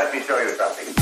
Let me show you something.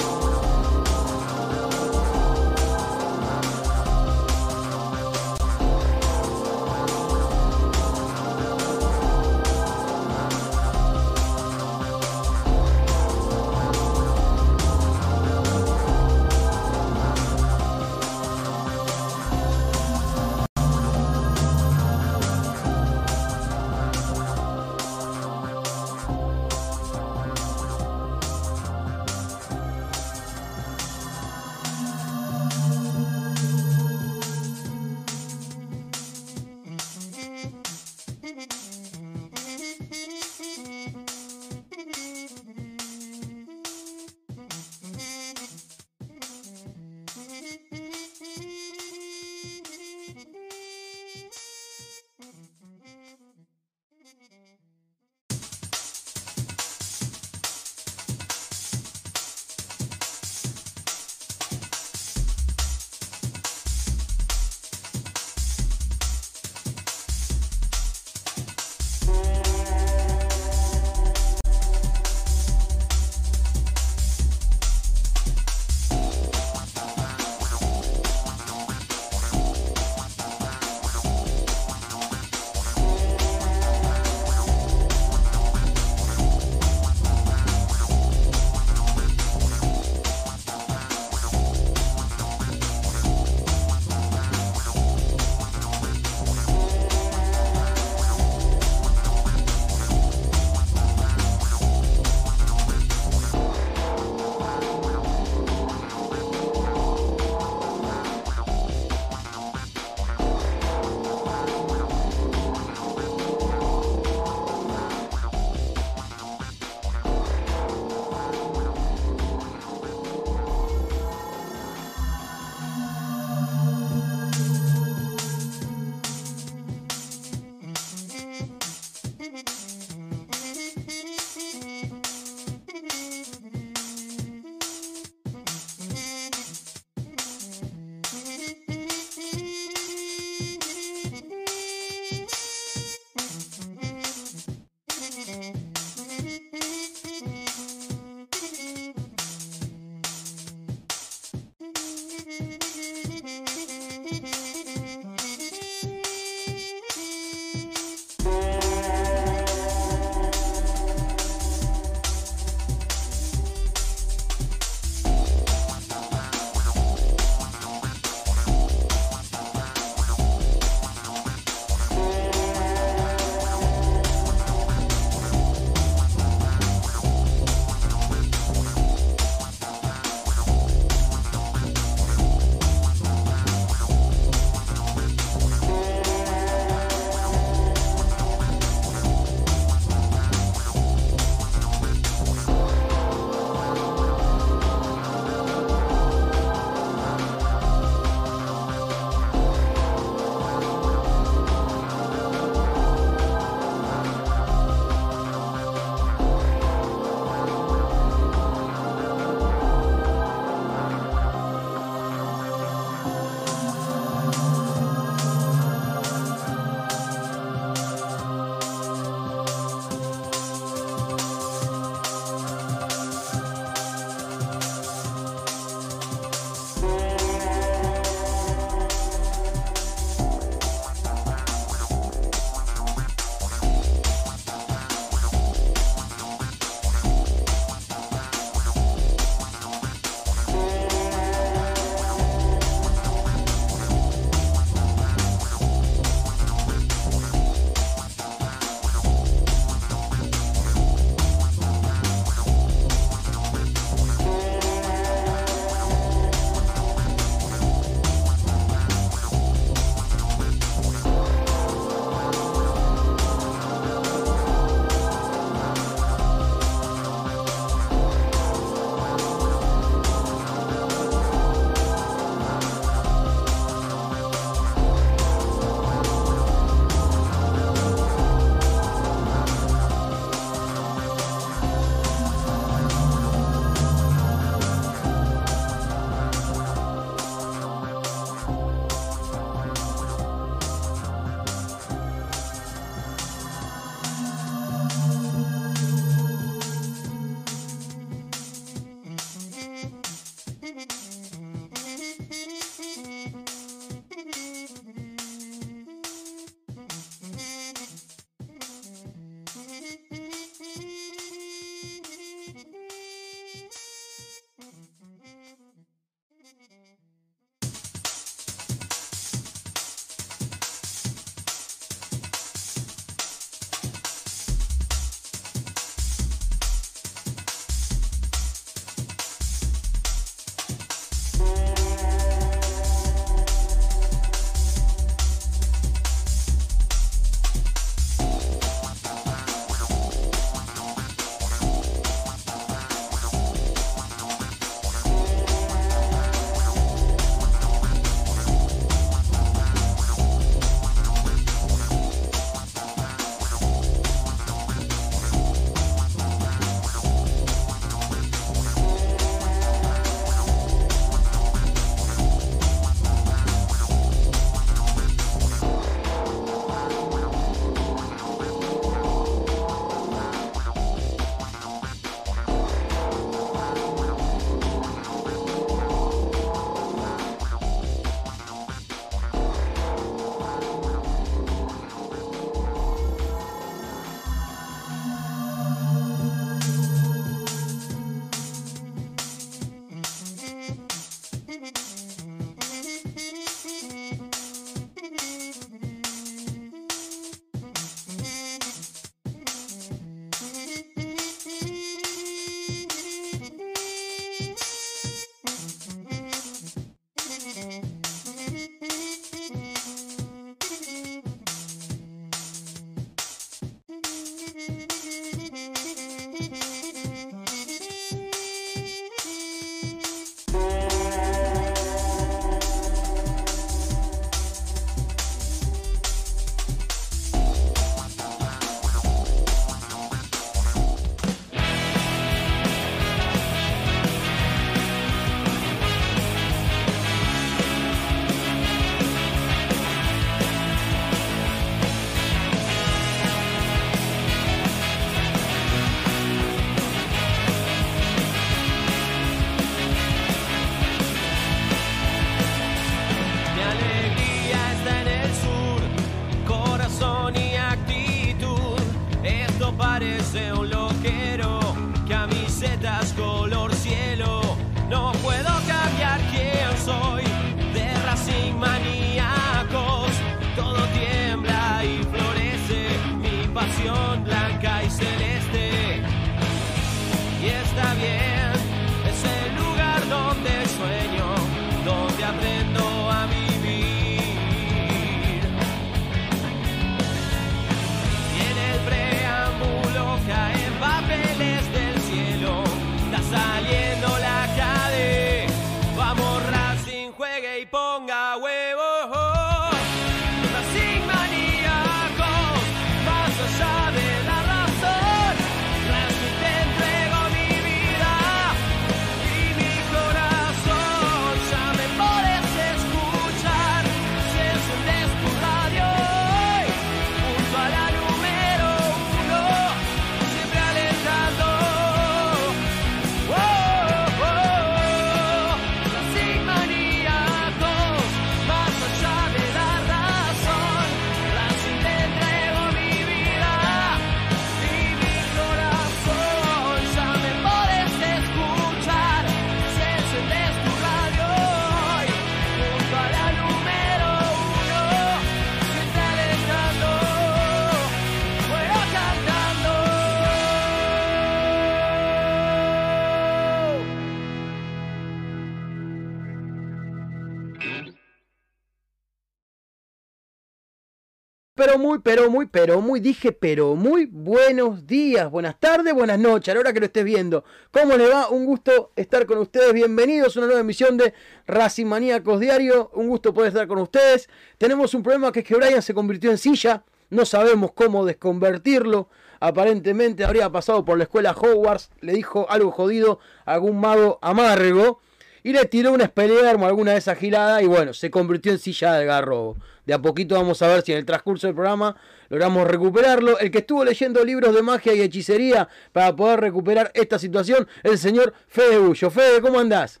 Pero muy, pero muy, dije, pero muy buenos días, buenas tardes, buenas noches, a la hora que lo estés viendo. ¿Cómo le va? Un gusto estar con ustedes. Bienvenidos a una nueva emisión de Racing Maníacos Diario. Un gusto poder estar con ustedes. Tenemos un problema que es que Brian se convirtió en silla. No sabemos cómo desconvertirlo. Aparentemente habría pasado por la escuela Hogwarts. Le dijo algo jodido a algún mago amargo. Y le tiró una Expelliarmus, alguna de esas giladas. Y bueno, se convirtió en silla de garrobo. De a poquito vamos a ver si en el transcurso del programa logramos recuperarlo. El que estuvo leyendo libros de magia y hechicería para poder recuperar esta situación, el señor Fede Bullo. Fede, ¿cómo andás?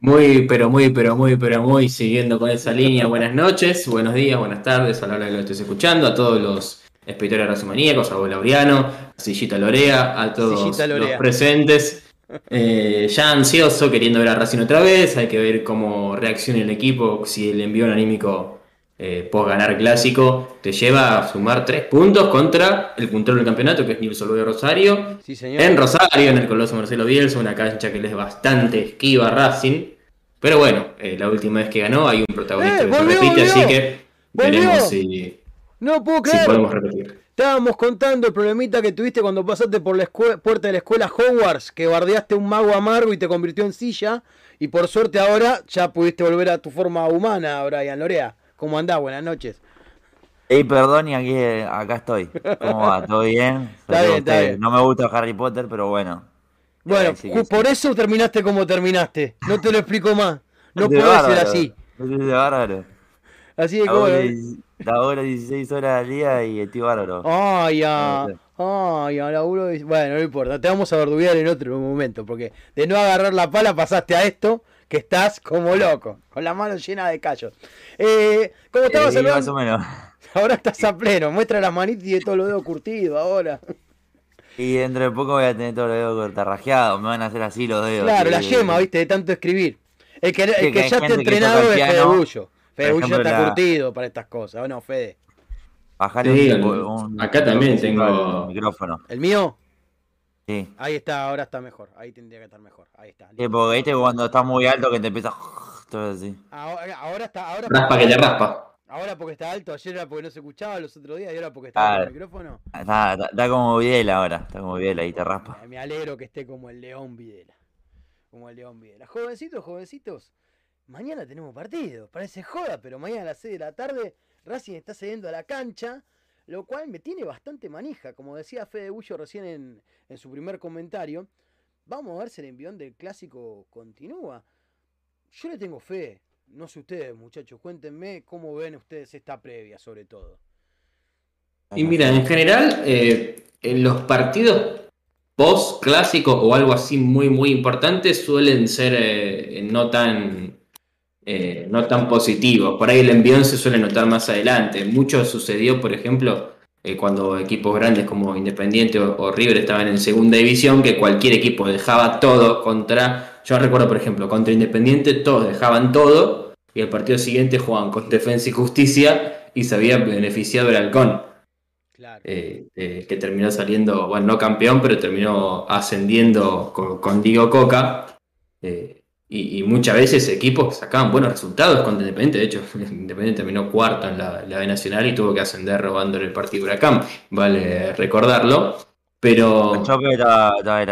Muy, pero muy, pero muy, pero muy siguiendo con esa línea. Buenas noches, buenos días, buenas tardes a la hora que lo estés escuchando, a todos los espectadores racimaníacos, a Abuelo Laureano, a Sillita Lorea, a todos Lorea. los presentes. Eh, ya ansioso, queriendo ver a Racing otra vez, hay que ver cómo reacciona el equipo, si el envío anímico eh, post ganar clásico te lleva a sumar tres puntos contra el puntero del campeonato, que es Nilson Luis Rosario. Sí, señor. En Rosario, en el Coloso Marcelo Bielsa, una cancha que le es bastante esquiva a Racing. Pero bueno, eh, la última vez que ganó hay un protagonista ¡Eh, que se repite, volvió! así que ¡Volvió! veremos si, No puedo si creer. podemos repetir. Estábamos contando el problemita que tuviste cuando pasaste por la puerta de la escuela Hogwarts, que bardeaste un mago amargo y te convirtió en silla. Y por suerte ahora ya pudiste volver a tu forma humana, Brian Lorea. ¿Cómo andás? Buenas noches. Ey, perdón, y aquí, acá estoy. ¿Cómo va? ¿Todo bien? Está Saludos bien, a está ustedes. bien. No me gusta Harry Potter, pero bueno. Bueno, sí sí. por eso terminaste como terminaste. No te lo explico más. No De puede ser así. Es bárbaro. Así de diez- Laburo 16 horas al día y estoy bárbaro. Ay. No sé. Ay, ya, laburo Bueno, no importa. Te vamos a verduguear en otro momento. Porque de no agarrar la pala pasaste a esto que estás como loco. Con la mano llena de callos. Eh, como estabas Eh, hablando, más o menos. ahora estás a pleno. Muestra las manitas y de todos los dedos curtidos ahora. Y dentro de poco voy a tener todos los dedos cortarrajeados. Me van a hacer así los dedos. Claro, la yema, viste, de tanto escribir. El que, el que que ya está entrenado es Fede. Bullo. Fede Bullo está la- curtido para estas cosas. ¿O no, Fede? Bajarle Sí, un- acá también un tengo- micrófono. ¿El mío? Sí. Ahí está, ahora está mejor. Ahí tendría que estar mejor. Ahí está. Sí, porque viste cuando está muy alto que te empieza todo así. Ahora, ahora está. Ahora Raspa que te raspa. Ahora porque está alto, ayer era porque no se escuchaba los otros días y ahora porque está alto Claro. el micrófono. Está, está- está como Videla ahora. Está como Videla y te raspa. Me alegro que esté como el León Videla. Como el León Videla. Jovencitos, jovencitos, mañana tenemos partido. Parece joda, pero mañana a las 6 de la tarde Racing está cediendo a la cancha, lo cual me tiene bastante manija. Como decía Fede Bullo recién en, en su primer comentario, vamos a ver si el envión del clásico continúa. Yo le tengo fe. No sé ustedes, muchachos, cuéntenme cómo ven ustedes esta previa, sobre todo. Y mira, en general, eh, en los partidos post clásico o algo así muy, muy importante suelen ser eh, no tan eh, no tan positivos. Por ahí el envión se suele notar más adelante. Mucho sucedió, por ejemplo, eh, cuando equipos grandes como Independiente o, o River estaban en segunda división, que cualquier equipo dejaba todo contra. Yo recuerdo, por ejemplo, contra Independiente todos dejaban todo y el partido siguiente jugaban con Defensa y Justicia y se había beneficiado el halcón. Claro. eh, eh, que terminó saliendo, bueno, no campeón, pero terminó ascendiendo con, con Diego Coca. eh, y, y muchas veces equipos sacaban buenos resultados contra Independiente. De hecho, Independiente terminó cuarto en la, la B Nacional y tuvo que ascender robando el partido Huracán. Vale recordarlo. Pero.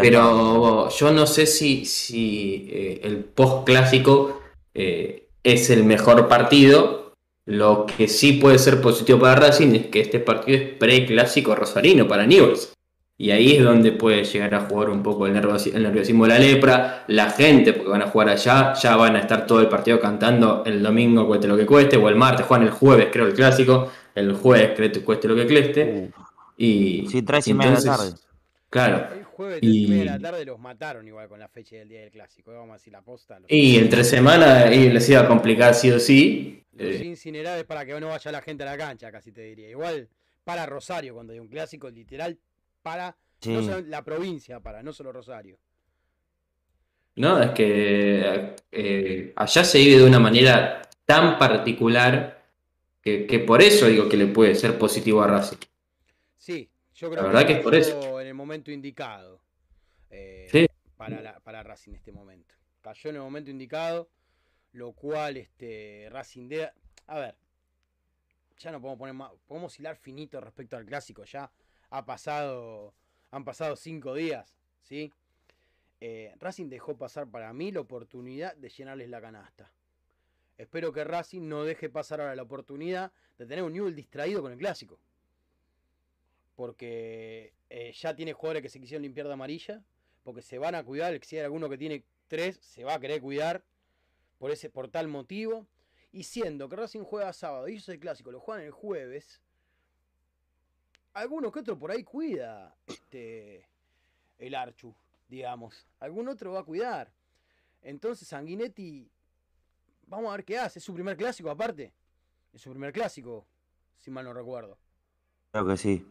Pero yo no sé si, si eh, el post clásico eh, es el mejor partido. Lo que sí puede ser positivo para Racing es que este partido es pre-clásico rosarino para Newell's. Y ahí es donde puede llegar a jugar un poco el, nerviosi- el nerviosismo de la lepra. La gente, porque van a jugar allá, ya van a estar todo el partido cantando el domingo, cueste lo que cueste, o el martes, juegan el jueves, creo, el clásico. El jueves, creo, cueste lo que cueste. Y, Sí, tres y media de la entonces, Claro. El jueves Y- media de la tarde los mataron igual con la fecha del día del clásico. Vamos a decir la posta. Los, Y entre semana y les iba a complicar sí o sí. los Eh, incinerales para que no vaya la gente a la cancha, casi te diría. Igual para Rosario, cuando hay un clásico, literal, para Sí. no solo la provincia, para, no solo Rosario. no, es que eh, allá se vive de una manera tan particular que, que por eso digo que le puede ser positivo a Racing. Sí, yo creo La verdad que es cayó por eso. en el momento indicado eh, Sí. para, la- para Racing en este momento. Cayó en el momento indicado, lo cual este, Racing de... A ver, ya no podemos poner más, podemos hilar finito respecto al clásico, ya ha pasado, han pasado cinco días, ¿sí? Eh, Racing dejó pasar para mí la oportunidad de llenarles la canasta. Espero que Racing no deje pasar ahora la oportunidad de tener un Newell distraído con el clásico porque eh, ya tiene jugadores que se quisieron limpiar de amarilla, porque se van a cuidar, si hay alguno que tiene tres, se va a querer cuidar por ese por tal motivo. Y siendo que Racing juega sábado y ellos el clásico lo juegan el jueves, alguno que otro por ahí cuida este el Archu, digamos. Algún otro va a cuidar. Entonces Sanguinetti, vamos a ver qué hace. Es su primer clásico aparte. Es su primer clásico, si mal no recuerdo. Creo que sí.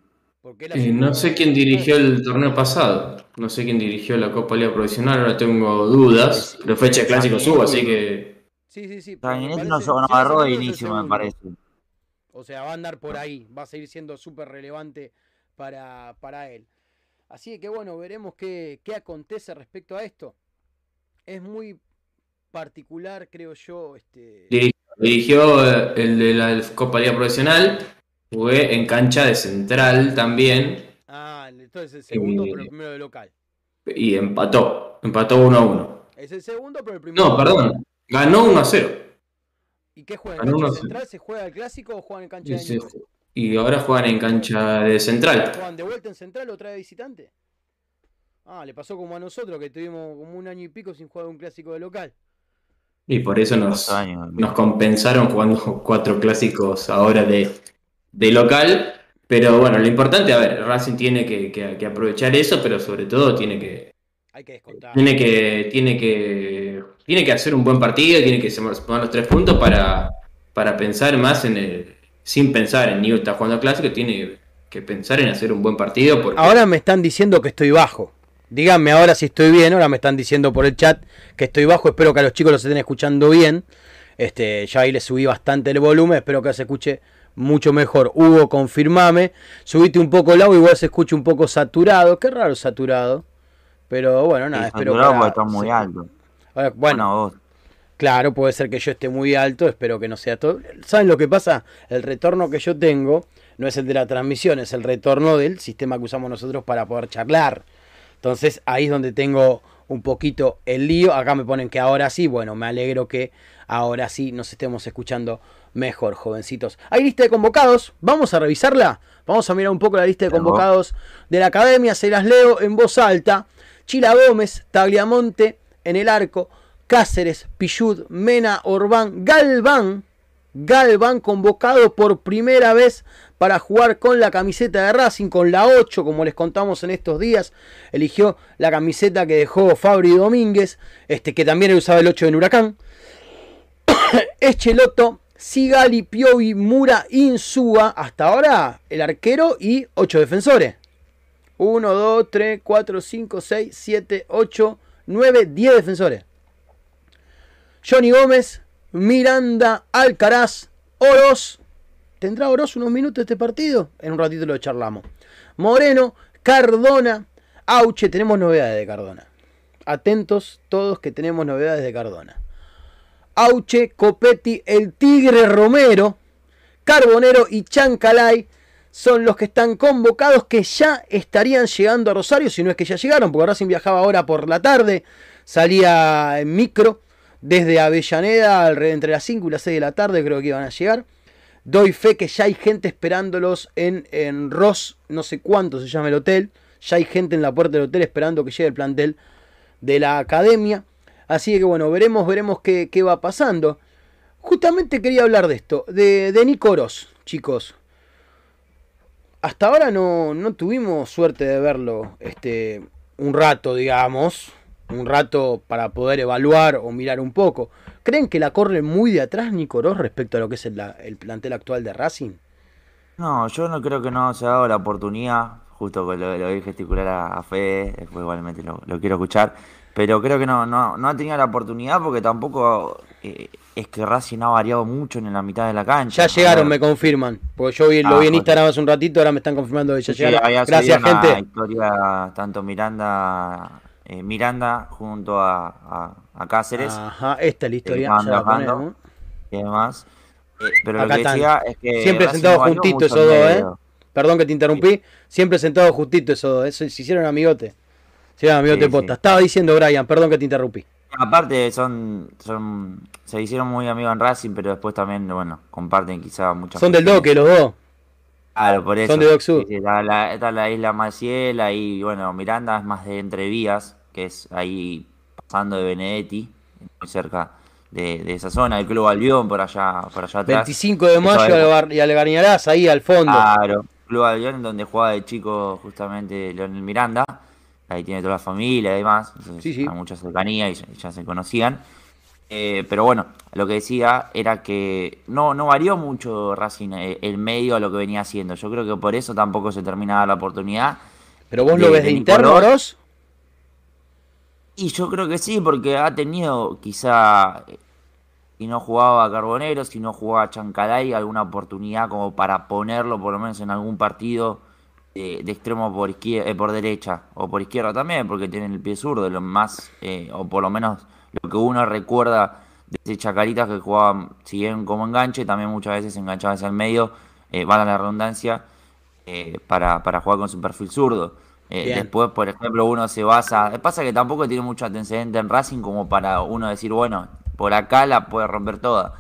Eh, no sé quién dirigió el torneo pasado. No sé quién dirigió la Copa Liga Provisional. Ahora tengo dudas. Pero fecha de clásico subo, así que. Sí, sí, sí. Sanguinetti no, parece- no si no agarró de inicio, me parece. O sea, va a andar por ahí. Va a seguir siendo súper relevante para, para él. Así que bueno, veremos qué, qué acontece respecto a esto. Es muy particular, creo yo. Este... Dirigió, eh, el de la Copa Liga Profesional. Jugué en cancha de central también. Ah, entonces el segundo, pero el primero de local. Y empató. Empató 1 a 1. Es el segundo, pero el primero. No, perdón. Ganó 1 a 0. ¿Y qué juega? ¿En ganó cancha central? ¿Se juega el clásico o juegan en cancha Y, de se- y ahora juegan en cancha de central. ¿Juegan de vuelta en central otra vez visitante? Ah, le pasó como a nosotros que tuvimos como un año y pico sin jugar un clásico de local. Y por eso nos, años. nos compensaron jugando cuatro clásicos ahora de, de local. Pero bueno, lo importante, a ver, Racing tiene que, que- que aprovechar eso, pero sobre todo tiene que, Hay que descontar. tiene que, tiene que, tiene que hacer un buen partido, tiene que sumar los tres puntos para, para pensar más en el, sin pensar en Newell está jugando clásico, tiene que pensar en hacer un buen partido porque Ahora me están diciendo que estoy bajo. Díganme ahora si estoy bien. Ahora me están diciendo por el chat que estoy bajo. Espero que a los chicos los estén escuchando bien. Este, ya ahí le subí bastante el volumen. Espero que se escuche mucho mejor. Hugo, confirmame. Subite un poco el audio. Igual se escuche un poco saturado. Qué raro saturado. Pero bueno, nada. Sí, espero saturado que ahora está muy alto. Ahora, bueno, Bueno. Claro, puede ser que yo esté muy alto, espero que no sea todo. ¿Saben lo que pasa? El retorno que yo tengo no es el de la transmisión, es el retorno del sistema que usamos nosotros para poder charlar. Entonces ahí es donde tengo un poquito el lío. Acá me ponen que ahora sí, bueno, me alegro que ahora sí nos estemos escuchando mejor, jovencitos. Hay lista de convocados, vamos a revisarla. Vamos a mirar un poco la lista de convocados de la academia, se las leo en voz alta. Chila Gómez, Tagliamonte en el arco, Cáceres, Pichud, Mena, Orbán, Galván, Galván convocado por primera vez para jugar con la camiseta de Racing, con la 8, como les contamos en estos días. Eligió la camiseta que dejó Fabri Domínguez, este, que también usaba el 8 en Huracán. Echeloto, Sigali, Piovi, Mura, Insúa. Hasta ahora el arquero y 8 defensores. 1, 2, 3, 4, 5, 6, 7, 8, 9, 10 defensores. Johnny Gómez, Miranda, Alcaraz, Oroz. ¿Tendrá Oroz unos minutos este partido? En un ratito lo charlamos. Moreno, Cardona, Auche. Tenemos novedades de Cardona. Atentos todos que tenemos novedades de Cardona. Auche, Copetti, el Tigre Romero, Carbonero y Chancalay son los que están convocados que ya estarían llegando a Rosario, si no es que ya llegaron, porque Racing viajaba ahora por la tarde, salía en micro desde Avellaneda alrededor entre las 5 y las 6 de la tarde, creo que iban a llegar. Doy fe que ya hay gente esperándolos en, en Ross, no sé cuánto se llama el hotel, ya hay gente en la puerta del hotel esperando que llegue el plantel de la academia. Así que bueno, veremos, veremos qué, qué va pasando. Justamente quería hablar de esto, de, de Nico Oroz, chicos. Hasta ahora no, no tuvimos suerte de verlo este, un rato, digamos. Un rato para poder evaluar o mirar un poco. ¿Creen que la corre muy de atrás Nico Oroz respecto a lo que es el, el plantel actual de Racing? No, yo no creo que no se ha dado la oportunidad, justo lo, lo vi gesticular a, Fede, después igualmente lo quiero escuchar, pero creo que no, no, no ha tenido la oportunidad porque tampoco eh, es que Racing ha variado mucho en la mitad de la cancha. Ya llegaron, me confirman. Porque yo vi, lo Ah, vi en joder. Instagram hace un ratito, ahora me están confirmando que ya sí, llegaron. Gracias, gente. historia tanto Miranda, eh, Miranda junto a, a, a Cáceres Ajá, esta es la historia. ponemos. y demás. Eh, pero Acá lo que están. decía es que Siempre Racing no juntitos mucho esos dos, ¿eh? Perdón que te interrumpí. Siempre sentados justitos esos dos. Eso, se hicieron amigote. Sí, posta. sí. Estaba diciendo Brian, perdón que te interrumpí. Aparte son, son, se hicieron muy amigos en Racing, pero después también, bueno, comparten quizá muchas Son del. Doque los dos. Claro, por eso. Son de Doc sí, está, la, está la isla Maciel, ahí, bueno, Miranda es más de Entrevías, que es ahí pasando de Benedetti, muy cerca de, de esa zona, el Club Albión por allá, por allá atrás. 25 de mayo y al Garniarás, ahí al fondo. Claro, Club Albión, donde jugaba de chico justamente Leonel Miranda. Ahí tiene toda la familia y demás. Entonces Sí, sí. hay mucha cercanía y ya, ya se conocían. Eh, pero bueno, lo que decía era que no, no varió mucho Racing eh, el medio a lo que venía haciendo. Yo creo que por eso tampoco se termina de dar la oportunidad. Pero vos de- lo ves de de interno. Oroz. Y yo creo que sí, porque ha tenido quizá, eh, si no jugaba Carbonero, si no jugaba Chancalay, alguna oportunidad como para ponerlo por lo menos en algún partido eh, de extremo por izquierda, por derecha o por izquierda también, porque tiene el pie zurdo, lo más, eh, o por lo menos lo que uno recuerda de ese Chacaritas que jugaba, si bien como enganche, también muchas veces enganchaba hacia el medio, eh, valga la redundancia, eh, para, para jugar con su perfil zurdo. Eh, después, por ejemplo, uno se basa. Pasa que tampoco tiene mucho antecedente en Racing como para uno decir, bueno, por acá la puede romper toda.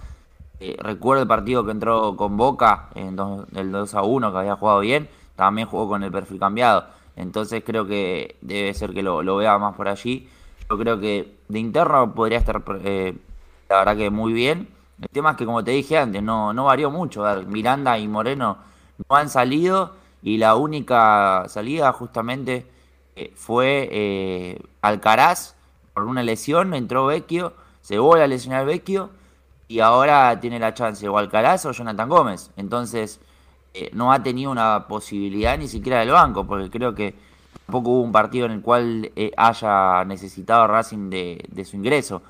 Eh, recuerdo el partido que entró con Boca, en dos- el 2 a 1, que había jugado bien, también jugó con el perfil cambiado. Entonces creo que debe ser que lo, vea más por allí. Yo creo que de interno podría estar, eh, la verdad que muy bien. El tema es que, como te dije antes, no, no varió mucho. Miranda y Moreno no han salido y la única salida justamente eh, fue eh, Alcaraz por una lesión, entró Vecchio, se vuelve a lesionar Vecchio y ahora tiene la chance o Alcaraz o Jonathan Gómez. Entonces eh, no ha tenido una posibilidad ni siquiera del banco, porque creo que tampoco hubo un partido en el cual eh, haya necesitado Racing de, de su ingreso.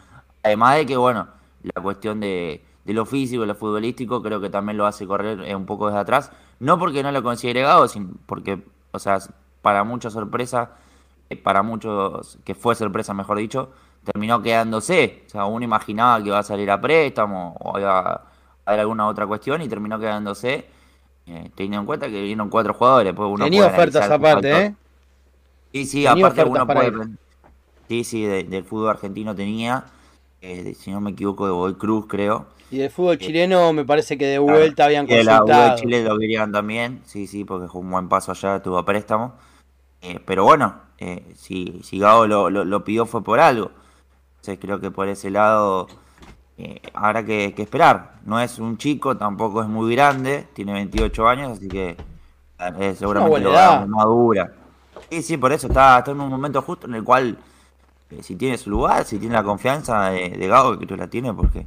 Además de que, bueno, la cuestión de, lo físico, lo futbolístico, creo que también lo hace correr eh, un poco desde atrás. No porque no lo considere Gago, sino porque, o sea, para mucha sorpresa, eh, para muchos, que fue sorpresa mejor dicho, terminó quedándose. O sea, uno imaginaba que iba a salir a préstamo o iba a haber alguna otra cuestión y terminó quedándose. Eh, teniendo en cuenta que vinieron cuatro jugadores. Pues uno Tenía ofertas aparte. ¿eh? Sí, sí, Tenía aparte uno puede... ir. Sí, sí, de- del fútbol argentino tenía, eh, de- si no me equivoco, de Boy Cruz, creo. Y del fútbol chileno me parece que de vuelta habían Y de la de consultado. Chile lo querían también, sí, sí, porque fue un buen paso allá, tuvo préstamo. Eh, pero bueno, eh, si, si Gago lo, lo- lo pidió fue por algo. Entonces creo que por ese lado eh, habrá que, que esperar. No es un chico, tampoco es muy grande, tiene 28 años, así que eh, seguramente lo va a madura. Sí, sí, por eso está, está en un momento justo en el cual, eh, si tiene su lugar, si tiene la confianza de, de Gago, que tú la tiene, porque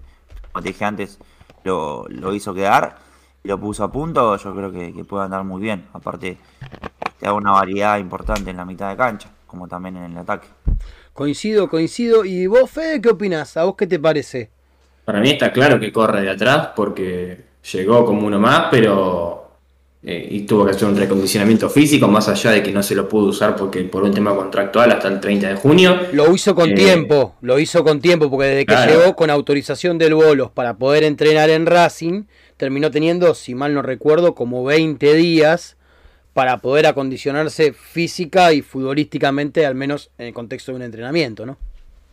como te dije antes, lo, lo hizo quedar y lo puso a punto, yo creo que, que puede andar muy bien. Aparte, te da una variedad importante en la mitad de cancha, como también en el ataque. Coincido, coincido. ¿Y vos, Fede, qué opinás? ¿A vos qué te parece? Para mí está claro que corre de atrás porque llegó como uno más, pero eh, y tuvo que hacer un recondicionamiento físico, más allá de que no se lo pudo usar porque por un tema contractual hasta el 30 de junio. Lo hizo con Eh, tiempo, lo hizo con tiempo, porque desde que Claro. llegó con autorización del Bolos para poder entrenar en Racing, terminó teniendo, si mal no recuerdo, como 20 días para poder acondicionarse física y futbolísticamente, al menos en el contexto de un entrenamiento, ¿no?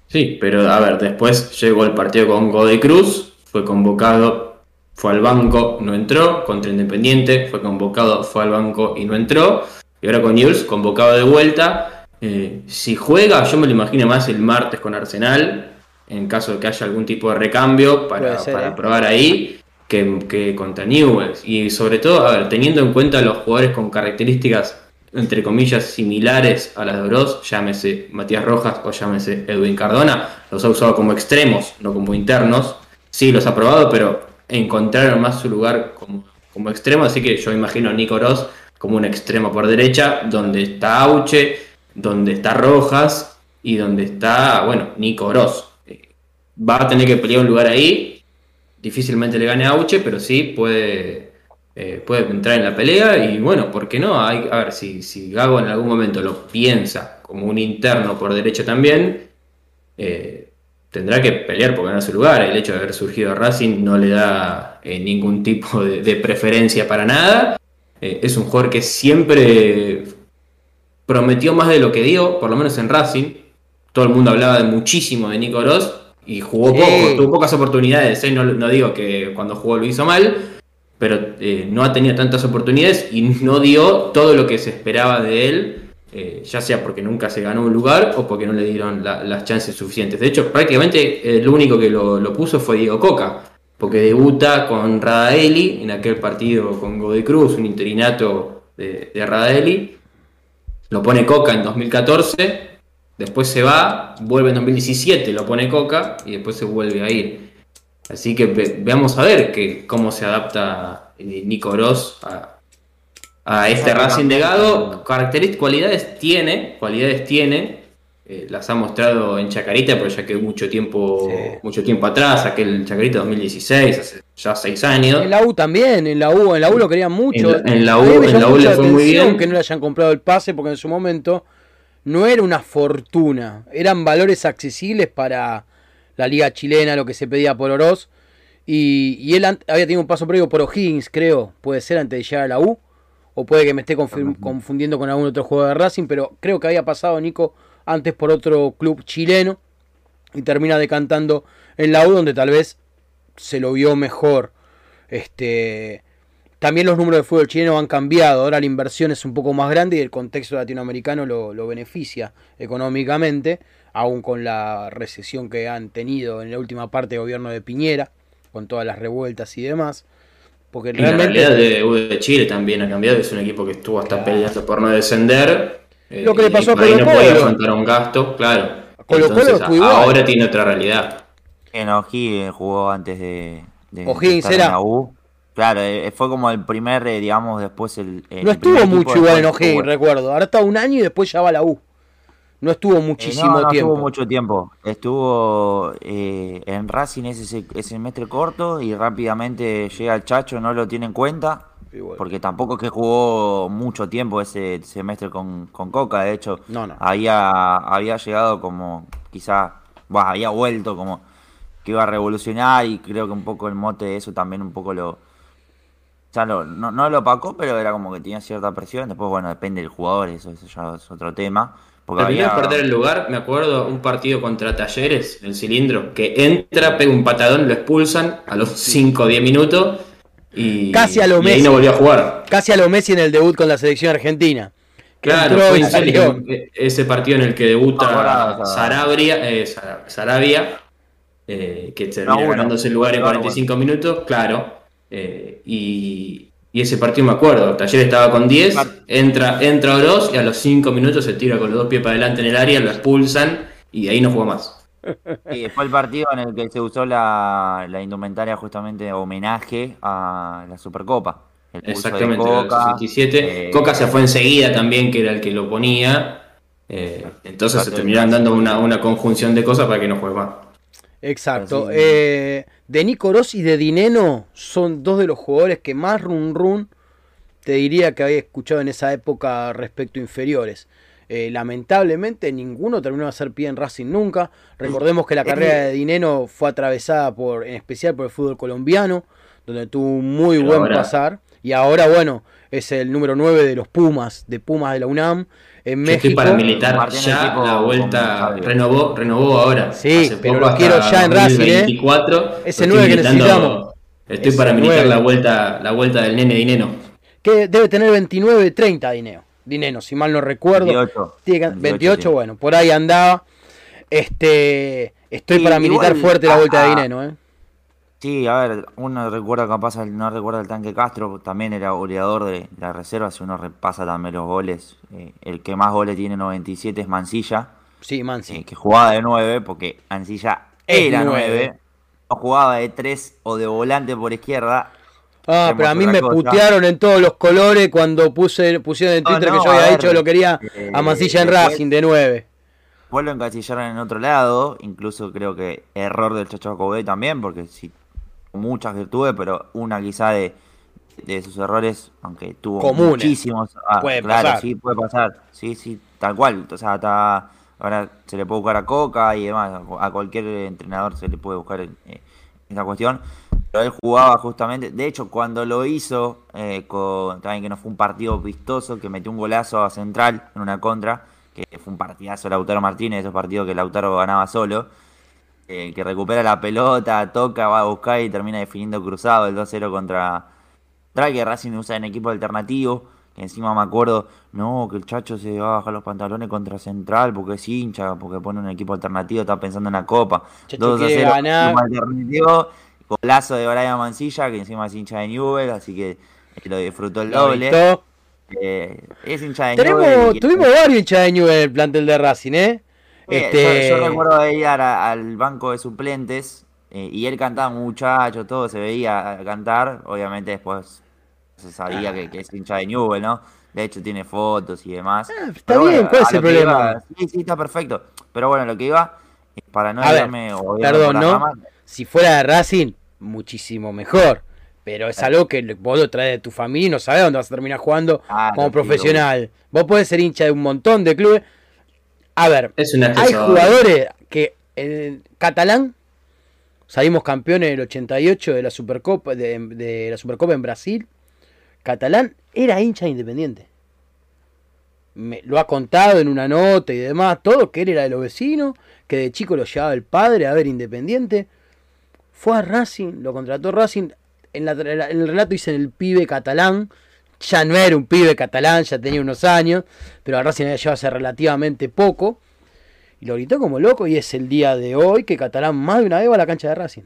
Sí, pero a ver, después llegó el partido con Godoy Cruz, fue convocado, fue al banco, no entró, contra Independiente, fue convocado, fue al banco y no entró, y ahora con News, convocado de vuelta. Eh, si juega, yo me lo imagino más el martes con Arsenal, en caso de que haya algún tipo de recambio para, Puede ser, para ¿eh? probar ahí, que, que contra Newell's. Y sobre todo, a ver, teniendo en cuenta los jugadores con características entre comillas, similares a las de Oroz, llámese Matías Rojas o llámese Edwin Cardona, los ha usado como extremos, no como internos. Sí, los ha probado, pero encontraron más su lugar como, como extremo, así que yo imagino a Nico Oroz como un extremo por derecha, donde está Auche, donde está Rojas y donde está, bueno, Nico Oroz. Eh, Va a tener que pelear un lugar ahí, difícilmente le gane a Auche, pero sí puede, eh, puede entrar en la pelea y bueno, ¿por qué no? Hay, a ver, si, si Gago en algún momento lo piensa como un interno por derecha también, eh, tendrá que pelear por ganar su lugar. El hecho de haber surgido a Racing no le da eh, ningún tipo de, de preferencia para nada. Es un jugador que siempre prometió más de lo que dio, por lo menos en Racing. Todo el mundo hablaba de muchísimo de Nico Oroz y jugó poco, tuvo pocas oportunidades. No, no digo que cuando jugó lo hizo mal, pero eh, no ha tenido tantas oportunidades y no dio todo lo que se esperaba de él, eh, ya sea porque nunca se ganó un lugar o porque no le dieron la- las chances suficientes. De hecho, prácticamente el único que lo, puso fue Diego Coca, porque debuta con Radaeli en aquel partido con Godoy Cruz, un interinato de, de. Lo pone Coca en 2014, después se va, vuelve en 2017, lo pone Coca y después se vuelve a ir. Así que ve- veamos a ver que, cómo se adapta eh, Nico Oroz a, a este Racing de Gago. Características, cualidades tiene, cualidades tiene. eh, las ha mostrado en Chacarita, pero ya que mucho tiempo, Sí. mucho tiempo atrás, aquel Chacarita 2016, hace ya seis años. En la U también, en la U, en la U lo querían mucho. En la- en la U- en la U le fue muy bien. que no le hayan comprado el pase porque en su momento no era una fortuna, eran valores accesibles para la liga chilena, lo que se pedía por Oroz. Y, y él había tenido un paso previo por O'Higgins, creo, puede ser antes de llegar a la U. O puede que me esté confundiendo con algún otro jugador de Racing, pero creo que había pasado Nico antes por otro club chileno y termina decantando en la U, donde tal vez se lo vio mejor. Este, también los números de fútbol chileno han cambiado, ahora la inversión es un poco más grande y el contexto latinoamericano lo, lo beneficia económicamente, aún con la recesión que han tenido en la última parte del gobierno de Piñera, con todas las revueltas y demás. Porque Y la realmente realidad de U de Chile también ha cambiado, es un equipo que estuvo hasta peleando por no descender. eh, Lo que le pasó a por ahí no un gasto, claro. Colo-Colo Entonces, fue igual. ahora tiene otra realidad. En O'Higgins jugó antes de, de O'Higgins era. la U. Claro, eh, fue como el primer, eh, digamos, después el. el no estuvo mucho igual en O'Higgins, recuerdo. Ahora está un año y después ya va a la U. No estuvo Eh, muchísimo no, no tiempo. estuvo mucho tiempo. Estuvo eh, en Racing ese, ese semestre corto y rápidamente llega el Chacho, no lo tiene en cuenta. Porque tampoco es que jugó mucho tiempo ese semestre con, con Coca. De hecho, No, no. Había, había llegado como, quizá, bah, había vuelto como que iba a revolucionar y creo que un poco el mote de eso también un poco lo... O sea, lo- no, no lo opacó, pero era como que tenía cierta presión. Después, bueno, depende del jugador, eso, eso ya es otro tema. Porque había... perder el lugar, me acuerdo, un partido contra Talleres, el cilindro, que entra, pega un patadón, lo expulsan a los 5 o 10 minutos y, Casi a lo y ahí Messi. no volvió a jugar. Casi a lo Messi en el debut con la selección argentina. Claro, fue y en serio, salió. e- ese partido en el que debuta Sarabia, eh, Sara- Sarabia, eh, que termina ganándose el lugar en Claro, 45 minutos, claro. eh, y, y ese partido me acuerdo, Taller estaba con 10, entra, entra Oroz y a los 5 minutos se tira con los dos pies para adelante en el área, lo expulsan y de ahí no jugó más. Sí, fue el partido en el que se usó la, la indumentaria justamente de homenaje a la Supercopa. El pulso de Exactamente, Coca, el 67. eh, Coca se fue enseguida también, que era el que lo ponía. Eh, entonces se terminaron dando una, una conjunción de cosas para que no juegue más. Exacto. De Nico Rossi y de Dineno son dos de los jugadores que más run run te diría que había escuchado en esa época respecto a inferiores. Eh, lamentablemente ninguno terminó de hacer pie en Racing nunca. Recordemos que la carrera de Dineno fue atravesada por, en especial por el fútbol colombiano, donde tuvo un muy Pero buen ahora- pasar. Y ahora, bueno, es el número 9 de los Pumas, de Pumas de la UNAM. En Yo estoy para militar ya equipo la vuelta. Renovó, renovó ahora. Sí, pero lo quiero ya en Racing, ¿eh? 2024. Ese Lo 9 que necesitamos. Estoy Ese para militar 9. la vuelta, la vuelta del nene Dineno. que debe tener 29, 30 Dineno. Dineno, si mal no recuerdo. 28. Tiene que- 28, 28, tiene. bueno, por ahí andaba. Este, estoy Sí, para militar igual, fuerte la vuelta de ah, Dineno, ¿eh? Sí, a ver, uno recuerda capaz, no recuerda el tanque Castro, también era goleador de la reserva, si uno repasa también los goles, eh, el que más goles tiene 97 es Mancilla, Sí, Mansi. eh, que jugaba de 9, porque Mancilla era nueve. 9, no jugaba de 3 o de volante por izquierda. Ah, pero a mí me cosa. putearon en todos los colores cuando puse, pusieron en Twitter no, que yo había ver, dicho que lo quería eh, a Mancilla en Racing de 9. Después lo encasillaron en otro lado, incluso creo que error del Chacho Jacobé también, porque sí, muchas virtudes, pero una quizá de, de sus errores, aunque tuvo Comunes. muchísimos. ah, Puede claro, pasar. sí, puede pasar. Sí, sí, tal cual. O sea, está, ahora se le puede buscar a Coca y demás, a cualquier entrenador se le puede buscar eh, esa cuestión. Pero él jugaba justamente, de hecho, cuando lo hizo, eh, con, también que no fue un partido vistoso, que metió un golazo a Central en una contra, que fue un partidazo de Lautaro Martínez, esos partidos que Lautaro ganaba solo, que recupera la pelota, toca, va a buscar y termina definiendo cruzado el 2-0 contra Central, que Racing usa en equipo alternativo, que encima me acuerdo, no, que el chacho se va a bajar los pantalones contra Central porque es hincha, porque pone un equipo alternativo, está pensando en la copa. Chacho 2 a quiere 0, ganar. equipo alternativo, golazo de Brian Mancilla, que encima es hincha de Newell, así que lo disfrutó el doble. Eh, es hincha de Tenemos, Newell tuvimos varios hinchas de Newell el plantel de Racing, ¿eh? Este, yo, yo recuerdo de ir a- al banco de suplentes eh, y él cantaba muchacho, todo se veía cantar. Obviamente después se sabía que, que es hincha de Newell, ¿no? De hecho tiene fotos y demás. Ah, está Pero bien, ¿cuál es el problema? iba- sí, sí, está perfecto. Pero bueno, lo que iba, eh, para no irme o perdón, ¿no? Si fuera de Racing, muchísimo mejor. Pero es algo que vos lo traes de tu familia y no sabés dónde vas a terminar jugando como profesional. Vos podés ser hincha de un montón de clubes. A ver, Es un hay jugadores que en catalán salimos campeones del 88 de la Supercopa de, de la Supercopa en Brasil. Catalán era hincha de Independiente. Me, lo ha contado en una nota y demás, todo que él era de los vecinos, que de chico lo llevaba el padre a ver Independiente. Fue a Racing, lo contrató Racing. En, la- en el relato dicen el pibe catalán. Ya no era un pibe catalán, ya tenía unos años, pero a Racing había llevado hace relativamente poco. Y lo gritó como loco y es el día de hoy que Catalán más de una vez va a la cancha de Racing.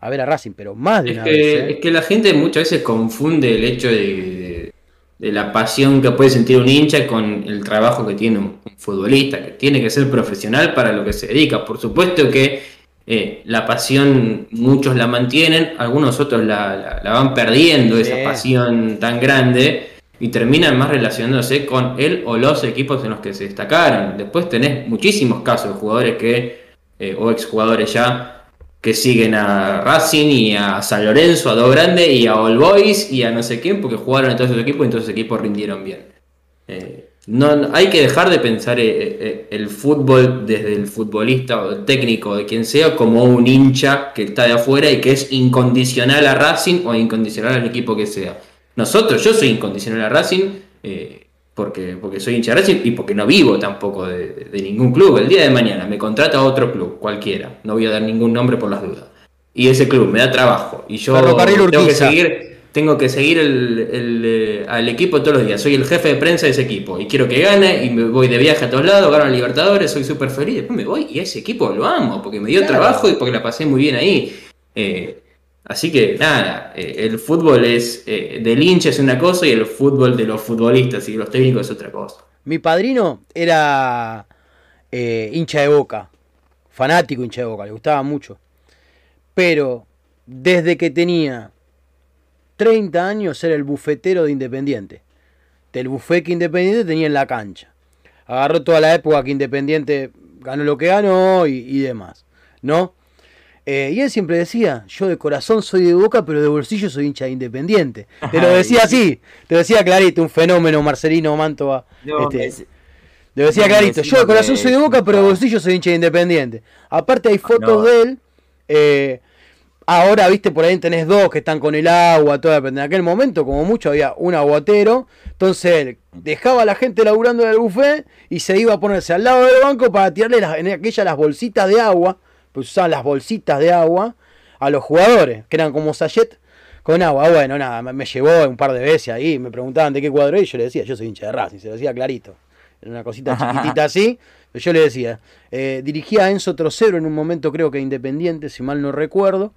A ver a Racing, pero más de Es una que, vez. ¿eh? es que la gente muchas veces confunde el hecho de, de- de la pasión que puede sentir un hincha con el trabajo que tiene un, un futbolista, que tiene que ser profesional para lo que se dedica. Por supuesto que eh, la pasión muchos la mantienen, algunos otros la, la- la van perdiendo, Sí. esa pasión tan grande, y terminan más relacionándose con él o los equipos en los que se destacaron. Después tenés muchísimos casos de jugadores que, eh, o exjugadores ya, que siguen a Racing y a San Lorenzo, a Do Grande y a All Boys y a no sé quién, porque jugaron en todos esos equipos y en todos esos equipos rindieron bien. Eh, no, no- hay que dejar de pensar eh, eh, el fútbol desde el futbolista o el técnico de quien sea como un hincha que está de afuera y que es incondicional a Racing o incondicional al equipo que sea. Nosotros, yo soy incondicional a Racing eh, porque, porque soy hincha de Racing y porque no vivo tampoco de, de- ningún club. El día de mañana me contrata otro club, cualquiera, no voy a dar ningún nombre por las dudas. Y ese club me da trabajo y yo tengo que seguir, tengo que seguir el- el, eh, al equipo todos los días. Soy el jefe de prensa de ese equipo y quiero que gane y me voy de viaje a todos lados, gano a Libertadores, soy súper feliz. Después me voy y a ese equipo lo amo porque me dio Claro. trabajo y porque la pasé muy bien ahí. Eh, así que nada, eh, el fútbol es del hincha es una cosa y el fútbol de los futbolistas y los técnicos es otra cosa. Mi padrino era hincha de boca. fanático hincha de Boca, le gustaba mucho. Pero desde que tenía 30 años era el bufetero de Independiente. Del bufete que Independiente tenía en la cancha. Agarró toda la época que Independiente ganó lo que ganó y, y demás. ¿No? Eh, y él siempre decía, yo de corazón soy de Boca, pero de bolsillo soy hincha de Independiente. Te lo decía así, te lo decía clarito, un fenómeno Marcelino Mantova. No, este, es- te lo decía no, clarito, yo de corazón soy de Boca, pero de bolsillo soy hincha de Independiente. Aparte hay fotos no. de él, eh, ahora viste por ahí tenés dos que están con el agua, toda, pero en aquel momento como mucho había un aguatero, entonces él dejaba a la gente laburando en el buffet y se iba a ponerse al lado del banco para tirarle en aquella las bolsitas de agua, pues usaban las bolsitas de agua a los jugadores, que eran como sachet con agua. Bueno, nada, me, llevó un par de veces ahí, me preguntaban de qué cuadro y yo le decía, yo soy hincha de Racing, se lo decía clarito. Era una cosita chiquitita así, yo le decía, eh, dirigía a Enzo Trocero en un momento creo que Independiente, si mal no recuerdo.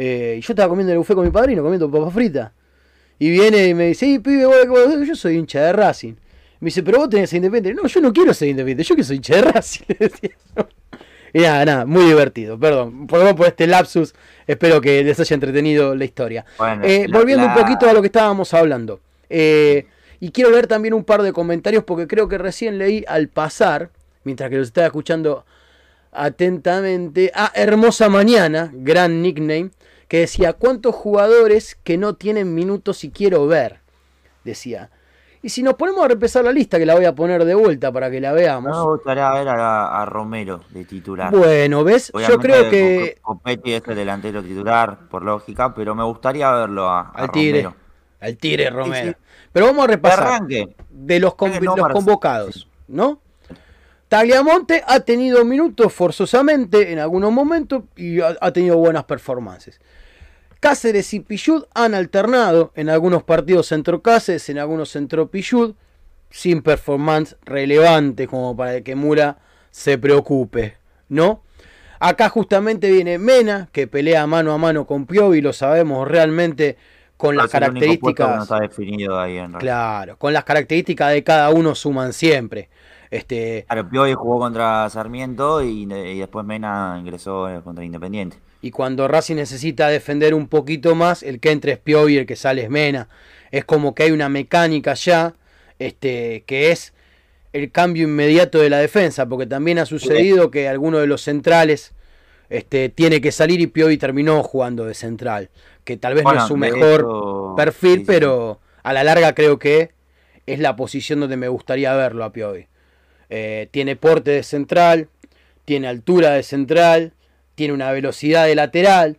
Eh, y yo estaba comiendo en el buffet con mi padrino, comiendo papa frita. Y viene y me dice, "Sí, pibe, vos de qué cuadro sos?". yo soy hincha de Racing. Me dice, pero vos tenés a Independiente. No, yo no quiero ser Independiente, yo que soy hincha de Racing. Y nada, nada, muy divertido, perdón. Por, por este lapsus, espero que les haya entretenido la historia. Bueno, Eh, la- volviendo la- un poquito a lo que estábamos hablando. Eh, y quiero leer también un par de comentarios porque creo que recién leí al pasar, mientras que los estaba escuchando atentamente, a Hermosa Mañana, gran nickname, que decía, ¿cuántos jugadores que no tienen minutos y quiero ver? Decía. Y si nos ponemos a repasar la lista, que la voy a poner de vuelta para que la veamos. No me gustaría ver a, a Romero de titular. Bueno, ¿ves? Yo creo que Copetti es el delantero titular, por lógica, pero me gustaría verlo a, a al Tigre, Romero. al Tigre Romero. sí. Pero vamos a De repasar. arranque. de los, con- convocados, ¿no? Tagliamonte ha tenido minutos forzosamente en algunos momentos y ha, ha tenido buenas performances. Cáceres y Pichud han alternado en algunos partidos centro Cáceres, en algunos centro Pichud, sin performance relevante como para que Mura se preocupe, ¿no? Acá justamente viene Mena, que pelea mano a mano con Piovi, lo sabemos realmente con las características. no está definido ahí en realidad. Claro, con las características de cada uno suman siempre. Este, Claro, Piovi jugó contra Sarmiento y, y después Mena ingresó eh, contra Independiente. y cuando Racing necesita defender un poquito más, el que entra es Piovi y el que sale es Mena. Es como que hay una mecánica ya, este, que es el cambio inmediato de la defensa, porque también ha sucedido que alguno de los centrales este, tiene que salir y Piovi terminó jugando de central, que tal vez no es su mejor hecho, perfil, sí, sí. pero a la larga creo que es la posición donde me gustaría verlo a Piovi. Eh, tiene porte de central, tiene altura de central, tiene una velocidad de lateral,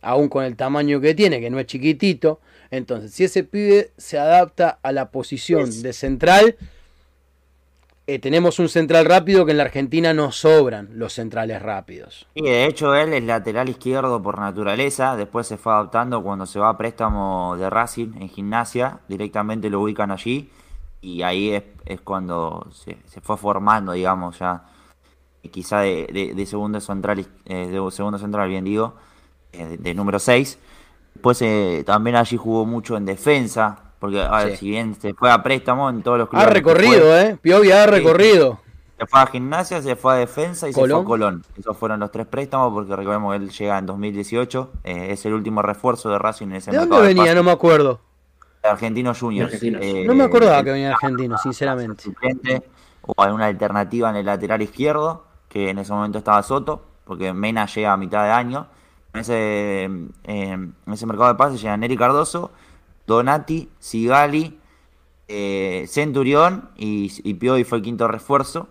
aún con el tamaño que tiene, que no es chiquitito. Entonces, si ese pibe se adapta a la posición de central, eh, tenemos un central rápido que en la Argentina no sobran los centrales rápidos. Y de hecho él es lateral izquierdo por naturaleza, después se fue adaptando cuando se va a préstamo de Racing en gimnasia, directamente lo ubican allí y ahí es, es cuando se, se fue formando, digamos, ya quizá de, de- de segundo central, eh, de segundo central, bien digo, eh, de, de número 6. Después eh, también allí jugó mucho en defensa, porque a ver, Sí. si bien se fue a préstamo en todos los clubes. Ha recorrido, fue, ¿eh? Piovi ha recorrido. se fue a gimnasia, se fue a defensa y se Colón. fue a Colón. Esos fueron los tres préstamos porque recordemos que él llega en 2018. eh, es el último refuerzo de Racing en ese ¿De dónde venía? No me acuerdo. De Argentinos Juniors. Argentinos. Eh, No me acordaba que venía Argentino, sinceramente. o alguna alternativa en el lateral izquierdo, que en ese momento estaba Soto, porque Mena llega a mitad de año. En ese, eh, en ese mercado de pases llegan Neri Cardoso, Donati, Sigali, eh, Centurión y, y Piovi fue el quinto refuerzo.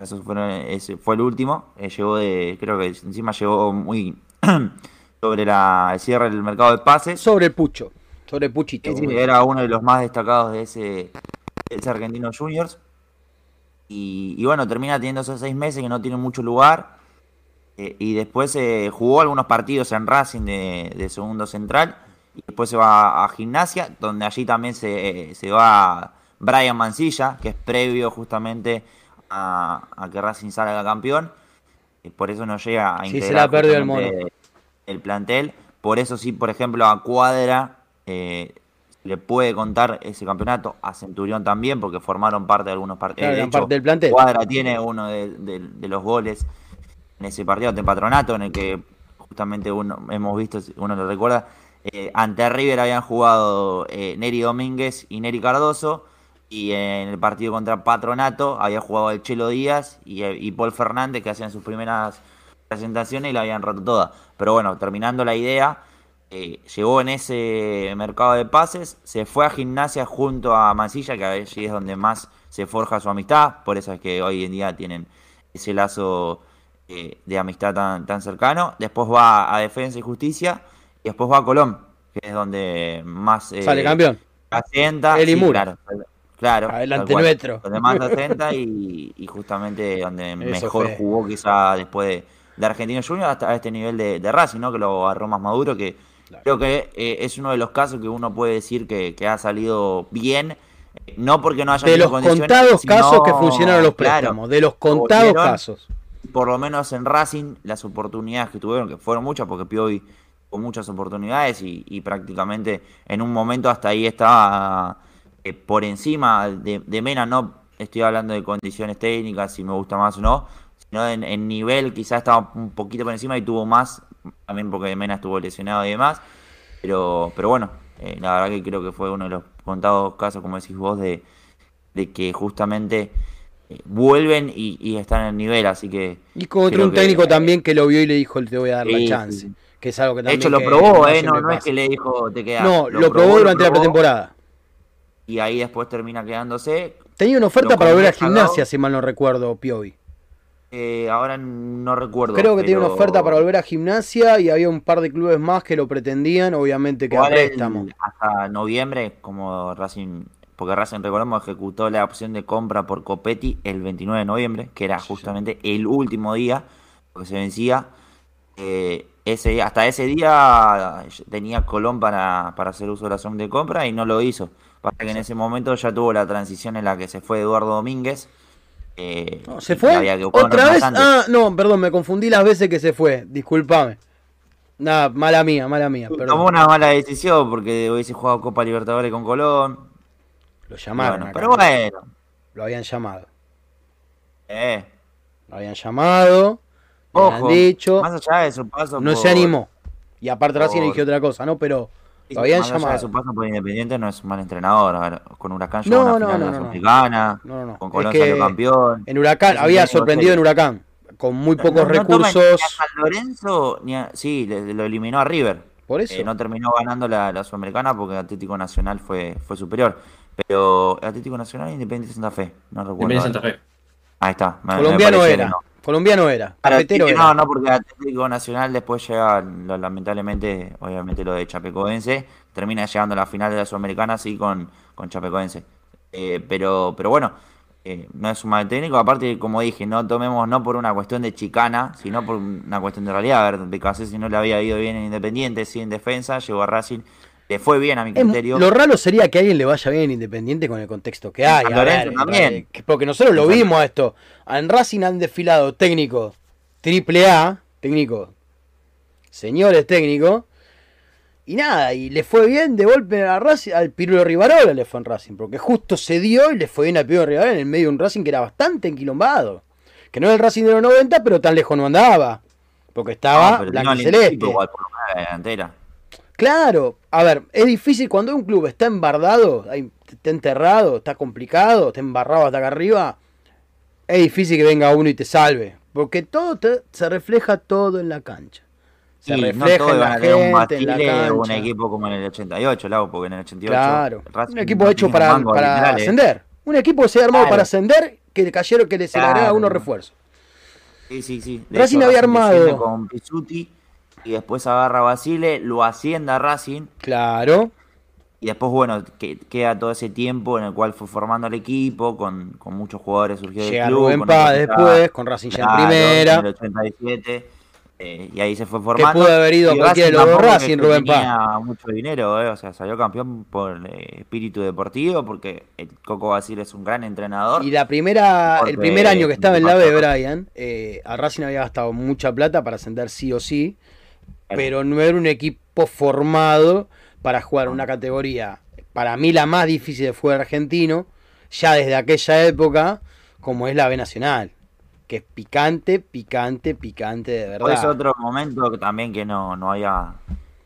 Eso fueron- ese fue el último. Eh, llegó de, creo que encima llegó muy sobre la, el cierre del mercado de pases. Sobre el Pucho. Sobre Puchito. Sí, sí, era uno de los más destacados de ese, ese Argentino Juniors. Y, y bueno, termina teniendo esos seis meses que no tiene mucho lugar. Eh, y después eh, jugó algunos partidos en Racing de, de segundo central. Y después se va a gimnasia, donde allí también se, se va Brian Mancilla, que es previo justamente a, a que Racing salga campeón. Y por eso no llega a Sí, se integrar la perdió el justamente el plantel. Por eso sí, por ejemplo, a Cuadra eh, le puede contar ese campeonato, a Centurión también, porque formaron parte de algunos partidos. Claro, parte del plantel. Cuadra tiene uno de, de- de los goles en ese partido ante Patronato, en el que justamente uno hemos visto, si uno lo recuerda, eh, ante River habían jugado eh, Neri Domínguez y Neri Cardoso, y en el partido contra Patronato había jugado el Chelo Díaz y, eh, y Paul Fernández, que hacían sus primeras presentaciones y la habían roto toda. Pero bueno, terminando la idea, eh, llegó en ese mercado de pases, se fue a gimnasia junto a Mansilla, que allí es donde más se forja su amistad, por eso es que hoy en día tienen ese lazo eh, de amistad tan, tan cercano. Después va a Defensa y Justicia y después va a Colón, que es donde más eh, Sale campeón. asienta. Eli Sí, claro, claro, Adelante cual. nuestro. Donde más asienta y, y justamente donde Eso mejor fue. jugó quizá después de, de Argentino Junior hasta este nivel de, de Racing, ¿no? Que lo agarró más maduro, que creo que eh, es uno de los casos que uno puede decir que, que ha salido bien, no porque no haya De los contados sino- casos que funcionaron los claro, préstamos. De los contados casos. por lo menos en Racing, las oportunidades que tuvieron, que fueron muchas, porque Piovi tuvo muchas oportunidades y, y prácticamente en un momento hasta ahí estaba eh, por encima de, de Mena, no estoy hablando de condiciones técnicas, si me gusta más o no, sino en, en nivel quizás estaba un poquito por encima y tuvo más, también porque Mena estuvo lesionado y demás, pero, pero bueno, eh, la verdad que creo que fue uno de los contados casos, como decís vos, de, de que justamente eh, vuelven y, y están en el nivel, así que... Y con otro un que- técnico también que lo vio y le dijo, te voy a dar la chance. Que es algo que De también hecho lo probó, no ¿eh? No, no es que le dijo te quedas. No, lo, probó durante la probó, pretemporada. Y ahí después termina quedándose. Tenía una oferta para volver a gimnasia, si mal no recuerdo, Piovi. Eh, ahora no recuerdo. Creo que tenía una pero oferta para volver a gimnasia y había un par de clubes más que lo pretendían, obviamente que préstamo. Hasta noviembre, como Racing. Porque Racing, recordemos, ejecutó la opción de compra por Copetti el 29 de noviembre, que era justamente el último día, porque se vencía. Eh, ese, día- hasta ese día tenía Colón para, para hacer uso de la opción de compra y no lo hizo. Pasa que en ese momento ya tuvo la transición en la que se fue Eduardo Domínguez. Eh, ¿Se fue? ¿Otra vez? Ah, no, perdón, me confundí las veces que se fue. Disculpame. Nada, mala mía, mala mía. Tomó una mala decisión porque hubiese jugado Copa Libertadores con Colón. Lo llamaron. bueno, pero bueno. Lo habían llamado. Eh, Lo habían llamado. Le ojo, habían dicho. más allá de su paso No por- se animó. Y aparte por- eligió otra cosa, ¿no? Pero Habían más allá de llamado. su paso por Independiente no es un mal entrenador. A ver, con Huracán No, llegó a una no, final no, no, no. Sudamericana, No, no, no. Con Es Colón que salió campeón. En Huracán, Es había sorprendido en. Huracán. Con muy No- pocos no recursos. ni a San Lorenzo, ni a- sí, le- lo eliminó a River. Por eso. Eh, no terminó ganando la, la Sudamericana porque Atlético Nacional fue, fue superior. Pero Atlético Nacional e Independiente Santa Fe, no recuerdo. Independiente. Santa Fe. Ahí está. me- me Colombiano era. No. Colombiano era. Cafetero era. No, no, porque Atlético Nacional después llega, lamentablemente, obviamente lo de Chapecoense, termina llegando a la final de la Sudamericana, sí, con, con Chapecoense. Eh, pero, pero bueno, eh, no es un mal técnico, aparte, como dije, no tomemos no por una cuestión de chicana, sino por una cuestión de realidad. A ver, BKC si no le había ido bien en Independiente, sí en defensa, llegó a Racing, le fue bien a mi Es- criterio. lo raro sería que a alguien le vaya bien en Independiente con el contexto que hay. A ver, también. que- Porque nosotros lo vimos a esto. En Racing han desfilado técnicos triple A, técnicos, señores técnicos, y nada, y le fue bien de golpe a Racing, al Pirulo Rivarola le fue en Racing, porque justo se dio y le fue bien al Pirulo Rivarola en el medio de un Racing que era bastante enquilombado. Que no era el Racing de los 90, pero tan lejos no andaba. Porque estaba No, tenía blanco celeste. igual, por lo menos la delantera. Claro, a ver, es difícil cuando un club está embardado, está enterrado, está complicado, está embarrado hasta acá arriba. Es difícil que venga uno y te salve, porque todo te- se refleja todo en la cancha. Se Sí, refleja en la tener un gente, en la o un cancha. equipo como en el 88, Lau, porque en el 88 Claro, un equipo no hecho para, mango, para ascender. Un equipo que se ha armado Claro. para ascender, que cayeron, que le se le Claro. unos refuerzos. Sí, sí, sí. De Racing hecho, había armado. con Pizzuti y después agarra a Basile, lo ascienda a Racing Claro, y después, bueno, que, queda todo ese tiempo en el cual fue formando el equipo con, con muchos jugadores surgidos llega del club. Rubén Paz que después, con Racing ya en primera. En el 87. eh, y ahí se fue Que formando. pudo haber ido cualquiera de los dos Racing, que Rubén Paz. tenía mucho dinero, eh, o sea, salió campeón por eh, espíritu deportivo, porque el Coco Basile es un gran entrenador. Y la primera, el primer año que estaba en la B, Brian, eh, a Racing había gastado mucha plata para ascender sí o sí. Pero no era un equipo formado para jugar una categoría, para mí la más difícil de fútbol argentino, ya desde aquella época, como es la B Nacional. que es picante, picante, picante de verdad. Después otro momento que también que no, no había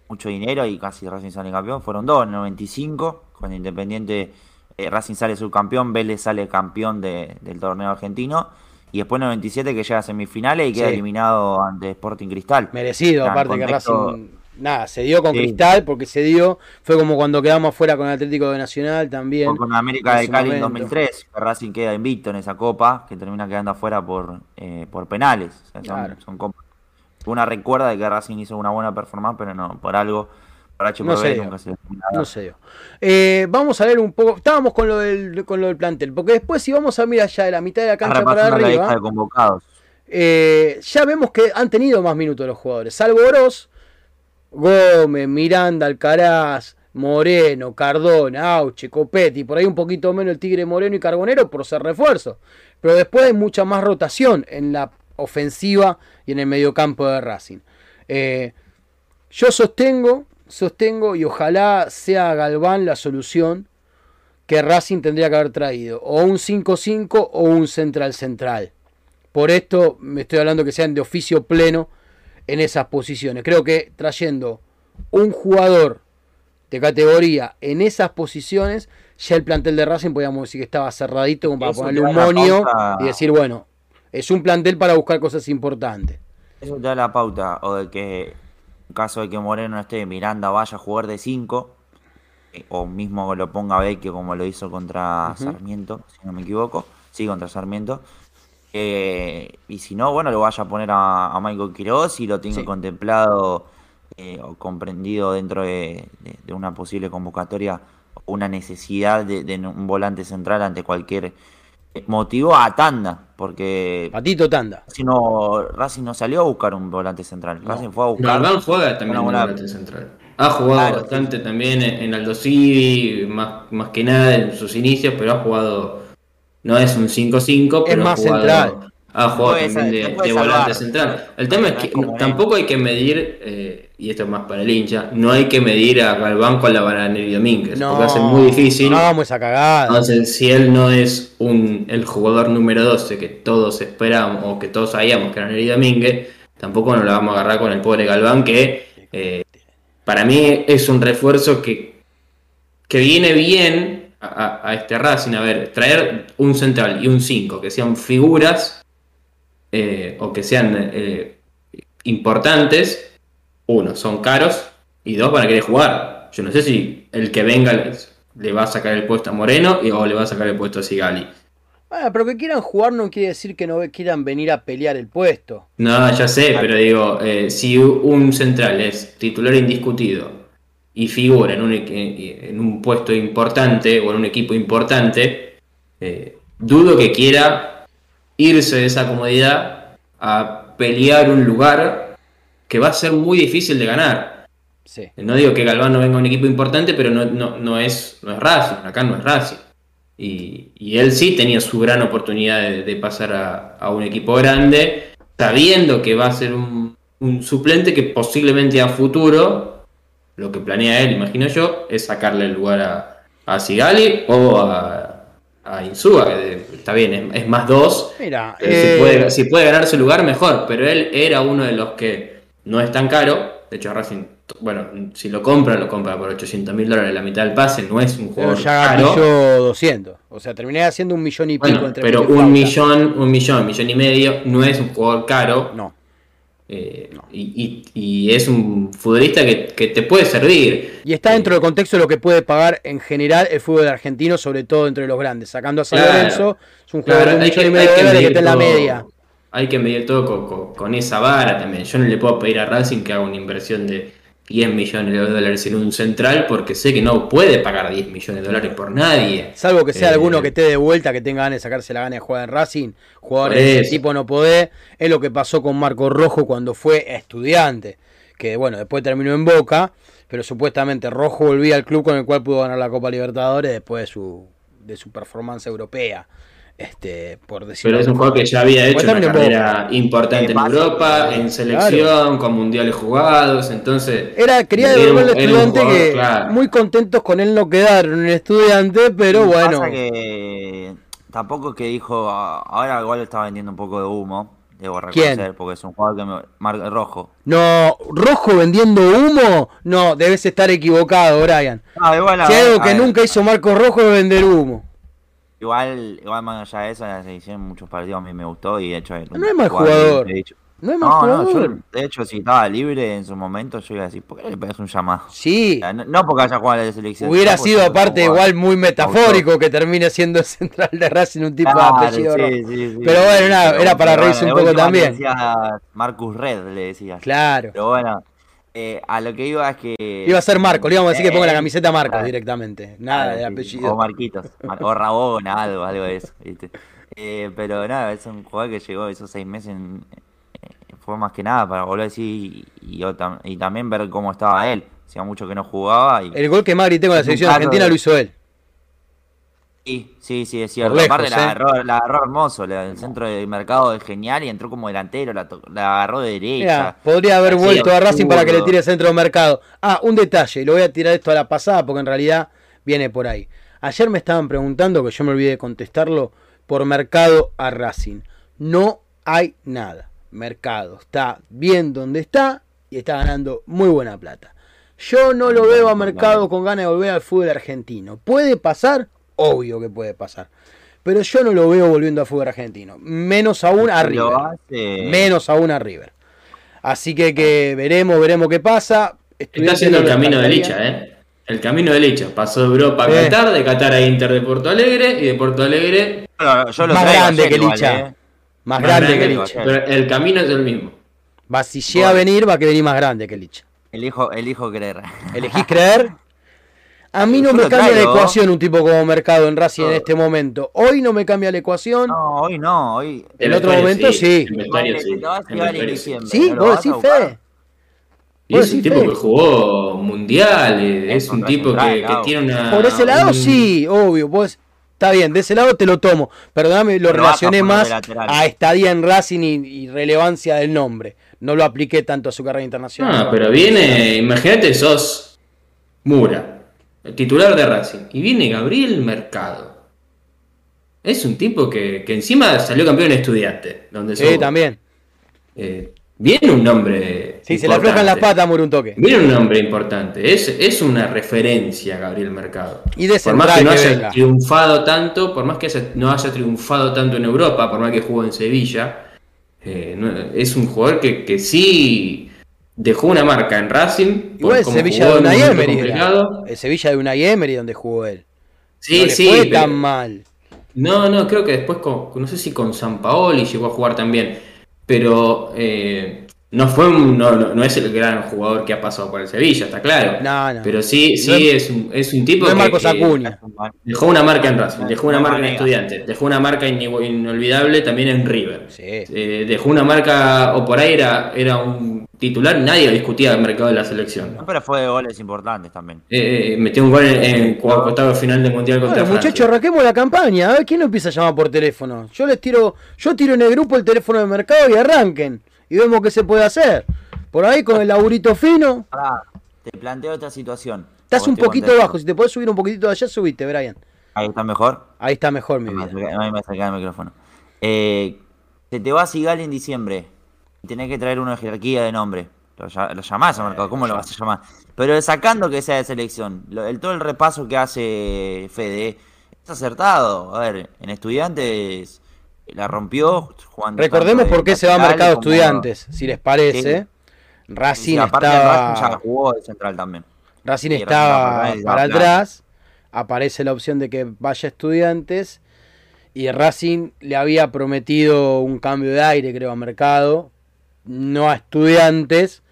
mucho dinero y casi Racing sale campeón, fueron dos, en el 95, cuando Independiente eh, Racing sale subcampeón, Vélez sale campeón de- del torneo argentino, y después en el 97 que llega a semifinales y queda Sí. eliminado ante Sporting Cristal. Merecido, aparte que Racing, nada, se dio con Sí. Cristal porque se dio, fue como cuando quedamos fuera con el Atlético de Nacional también. O con América de Cali en momento. 2003, que Racing queda invicto en esa copa, que termina quedando afuera por, eh, por penales. O sea, son, son copas. Una recuerda de que Racing hizo una buena performance, pero no, por algo, No dio. nunca se No se dio. Eh, vamos a ver un poco, estábamos con lo del, con lo del plantel, porque después si vamos a mirar ya de la mitad de la cancha para la de arriba, convocados. eh, ya vemos que han tenido más minutos los jugadores, salvo Oroz, Gómez, Miranda, Alcaraz, Moreno, Cardona, Auche, Copetti, por ahí un poquito menos el Tigre Moreno y Carbonero por ser refuerzo. Pero después hay mucha más rotación en la ofensiva y en el mediocampo de Racing. Eh, yo sostengo, sostengo y ojalá sea Galván la solución que Racing tendría que haber traído. O un 5-5 o un central central. Por esto me estoy hablando que sean de oficio pleno en esas posiciones. Creo que trayendo un jugador de categoría en esas posiciones, ya el plantel de Racing podríamos decir que estaba cerradito como para Eso ponerle un monio pauta. y decir, bueno, es un plantel para buscar cosas importantes. Eso te da la pauta, o de que en caso de que Moreno no esté, Miranda vaya a jugar de 5, o mismo lo ponga Vecchio como lo hizo contra. Sarmiento, si no me equivoco, sí, contra Sarmiento. Eh, y si no, bueno, lo vaya a poner a, a Michael Quiroz y lo tenga Sí. contemplado eh, o comprendido dentro de, de- de una posible convocatoria, una necesidad de, de un volante central ante cualquier motivo a tanda, porque Patito Tanda. Racing no, Racing no salió a buscar un volante central. Racing fue a buscar. Galván juega también buena- volante central. Ha jugado Claro, bastante también en, Aldo Civi, más, más que nada en sus inicios, pero ha jugado. No es un 5-5, pero más ha jugado, central. Ha jugado Puede también de, de volante central. El tema es No que es no- tampoco hay que medir, eh, y esto es más para el hincha, no hay que medir a Galván con la Bananeri Domínguez, No, porque hace muy difícil. No hagamos esa cagada. Entonces, si él no es un, el jugador número 12 que todos esperamos o que todos sabíamos que era Neri Domínguez, tampoco nos la vamos a agarrar con el pobre Galván, que eh, para mí es un refuerzo que, que viene bien a, a- a este Racing. A ver, traer un central y un 5 que sean figuras eh, o que sean eh, importantes, uno, son caros y dos, van a querer jugar. Yo no sé si el que venga les- le va a sacar el puesto a Moreno y, o le va a sacar el puesto a Sigali. Ah, pero que quieran jugar no quiere decir que no quieran venir a pelear el puesto. No, ya sé, pero digo, eh, si un central es titular indiscutido y figura en un, en un puesto importante o en un equipo importante, eh, dudo que quiera irse de esa comodidad a pelear un lugar que va a ser muy difícil de ganar. Sí. No digo que Galván no venga a un equipo importante, pero no, no, no es, no es Racing, acá no es Racing. Y, y él sí tenía su gran oportunidad de, de pasar a, a un equipo grande, sabiendo que va a ser un, un suplente que posiblemente a futuro, lo que planea él, imagino yo, es sacarle el lugar a, a Sigali o a, a Insúa, que está bien, es, es más dos, Mira, pero eh, si, puede, si puede ganar su lugar, mejor. Pero él era uno de los que no es tan caro. De hecho, Racing, bueno, si lo compra, lo compra por 800 mil dólares la mitad del pase. No es un pero jugador ya caro. gatilló 200. O sea, terminé haciendo un millón y pico Bueno, entre pero un millón, un millón, millón y medio no es un jugador caro. No. Eh, y, y- y es un futbolista que, que te puede servir. Y está Eh, dentro del contexto de lo que puede pagar en general el fútbol argentino, sobre todo entre los grandes. Sacando a San Claro. Lorenzo, es un jugador Claro, de un hay millón que- y medio de está en la todo- media. Hay que medir todo con, con- con esa vara también. Yo no le puedo pedir a Racing que haga una inversión de 10 millones de dólares en un central porque sé que no puede pagar 10 millones de dólares por nadie. Salvo que sea Eh, alguno que esté de vuelta, que tenga ganas de sacarse la gana de jugar en Racing, jugadores Por de ese tipo no podés. Es lo que pasó con Marco Rojo cuando fue estudiante, que bueno, después terminó en Boca, pero supuestamente Rojo volvía al club con el cual pudo ganar la Copa Libertadores después de su, de su performance europea. Este, por decirlo Pero es un jugador que ya había hecho una carrera importante Eh, en Europa, en selección, con mundiales jugados, entonces... Era, quería devolverle al estudiante jugador, que claro. muy contentos con él no quedaron en estudiante, pero bueno. Pasa que tampoco es que dijo, ah, ahora igual está vendiendo un poco de humo, debo ¿Quién? reconocer, porque es un jugador que me marca rojo. No, Rojo vendiendo humo. No, debes estar equivocado, Brian. Ah, igual, a Si hay algo que ver, nunca hizo Marcos Rojo es vender humo. Igual, igual más allá de eso, la selección en muchos partidos a mí me gustó y de hecho... No es mal jugador. No es mal No, no, jugador. yo, de hecho, si estaba libre en su momento, yo iba a decir, ¿por qué le pegas un llamado? Sí, O sea, No, no porque haya jugado en la selección. hubiera sido aparte igual muy metafórico que termine siendo central de Racing un tipo Claro, de apellido sí, sí, sí. Pero bueno, nada, era para bueno, reírse un poco también. Marcus Red, le decías. Claro. Pero bueno, eh, a lo que iba es que. Iba a ser Marco, le íbamos a decir que ponga la Eh, camiseta Marcos claro. directamente. Nada de Claro, apellido. O Marquitos. Mar- o Rabona, algo, algo de eso, ¿viste? Eh, pero nada, es un jugador que llegó esos seis meses. en- eh, fue más que nada para volver a decir y, y también ver cómo estaba él. Hacía mucho que no jugaba. Y, El gol que más grité con la selección argentina de- lo hizo él. Sí, sí, sí, es cierto. Lejos, Aparte la ¿eh? agarró, la agarró hermoso. la- el centro del mercado es genial y entró como delantero, la, la agarró de derecha. Podría haber Así, vuelto a Racing para que le tire centro de mercado. Ah, un detalle, lo voy a tirar esto a la pasada porque en realidad viene por ahí. Ayer me estaban preguntando, que yo me olvidé de contestarlo, por mercado a Racing. No hay nada. Mercado está bien donde está y está ganando muy buena plata. Yo no lo veo a mercado con ganas de volver al fútbol argentino. ¿Puede pasar? Obvio que puede pasar. Pero yo no lo veo volviendo al fútbol argentino. Menos aún a Lo River. hace- Menos aún a River. Así que, que veremos, veremos qué pasa. Está haciendo el camino de. Licha, ¿eh? El camino de Licha. Pasó de Europa a Sí. Qatar, de Qatar a Inter de Porto Alegre y de Porto Alegre yo lo Más grande que igual, Licha. eh. Más más grande que grande, Licha. Pero el camino es el mismo. Va, si llega a venir, va a que venir más grande que Licha. Elijo, elijo creer. ¿Elegís creer? A mí no me cambia la ecuación un tipo como Mercado en Racing en No. este momento. Hoy no me cambia la ecuación. No, hoy no, hoy. El En otro momento sí. Sí. te vas a En llevar en vestuario sí. diciembre. sí, ¿no lo vos decís fe. Y es un tipo fe. que jugó mundial, es un tipo que, tiene una. Por ese lado un- sí, obvio. Pues, está bien, de ese lado te lo tomo. Perdóname, lo Pero relacioné más a estadía en Racing y, y relevancia del nombre. No lo apliqué tanto a su carrera internacional. Ah, pero viene, imagínate, sos Mura, el titular de Racing, y viene Gabriel Mercado. Es un tipo que, que encima salió campeón estudiante, donde Sí, sos- también. eh, viene un nombre. Sí, se le aflojan las patas por un toque. Viene un nombre importante, es, es una referencia Gabriel Mercado. Y de por más que no que haya venga. triunfado tanto, por más que haya- no haya triunfado tanto en Europa, por más que jugó en Sevilla, eh, no- es un jugador que, que sí dejó una marca en Racing. por Igual cómo Sevilla de Unai Emery. El Sevilla de Unai Emery donde jugó él. Sí, no le sí, fue pero- tan mal. No, no, creo que después, con, no sé si con San Paoli llegó a jugar también, pero eh, no fue un- no, no, no es el gran jugador que ha pasado por el Sevilla, está claro. No, no. Pero sí, sí No es- un, es un tipo No es que, Marcos que Acuña. dejó una marca en Racing, dejó una No marca en. Estudiantes, dejó una marca in- inolvidable también en River. Sí. Eh, dejó una marca, o por ahí era, era un titular, nadie discutía el mercado de la selección. No, pero fue de goles importantes también. Eh, eh, metió un gol en, en octavo final del Mundial contra Bueno, Francia. muchachos, arranquemos la campaña. A ver quién lo empieza a llamar por teléfono. Yo les tiro, yo tiro en el grupo el teléfono de mercado y arranquen. Y vemos qué se puede hacer. Por ahí con el laburito fino. Te planteo esta situación. Estás un poquito contesto. bajo. Si te podés subir un poquito de allá, subiste, Brian. Ahí está mejor. Ahí está mejor, mi Me vida. Ahí me acerca el micrófono. Eh, se te va Sigal en diciembre y tenés que traer de jerarquía de nombre. Lo llamás a mercado, ¿cómo lo vas a llamar? Pero sacando que sea de selección, lo- el, todo el repaso que hace Fede es acertado. A ver, en estudiantes la rompió jugando. Recordemos por qué se va a mercado como- estudiantes, si les parece. Sí, Racing en Racing ya estaba, jugó de central también. Racing Sí, estaba para atrás. Aparece la opción de que vaya estudiantes. Y Racing le había prometido un cambio de aire, creo, a mercado. No a estudiantes.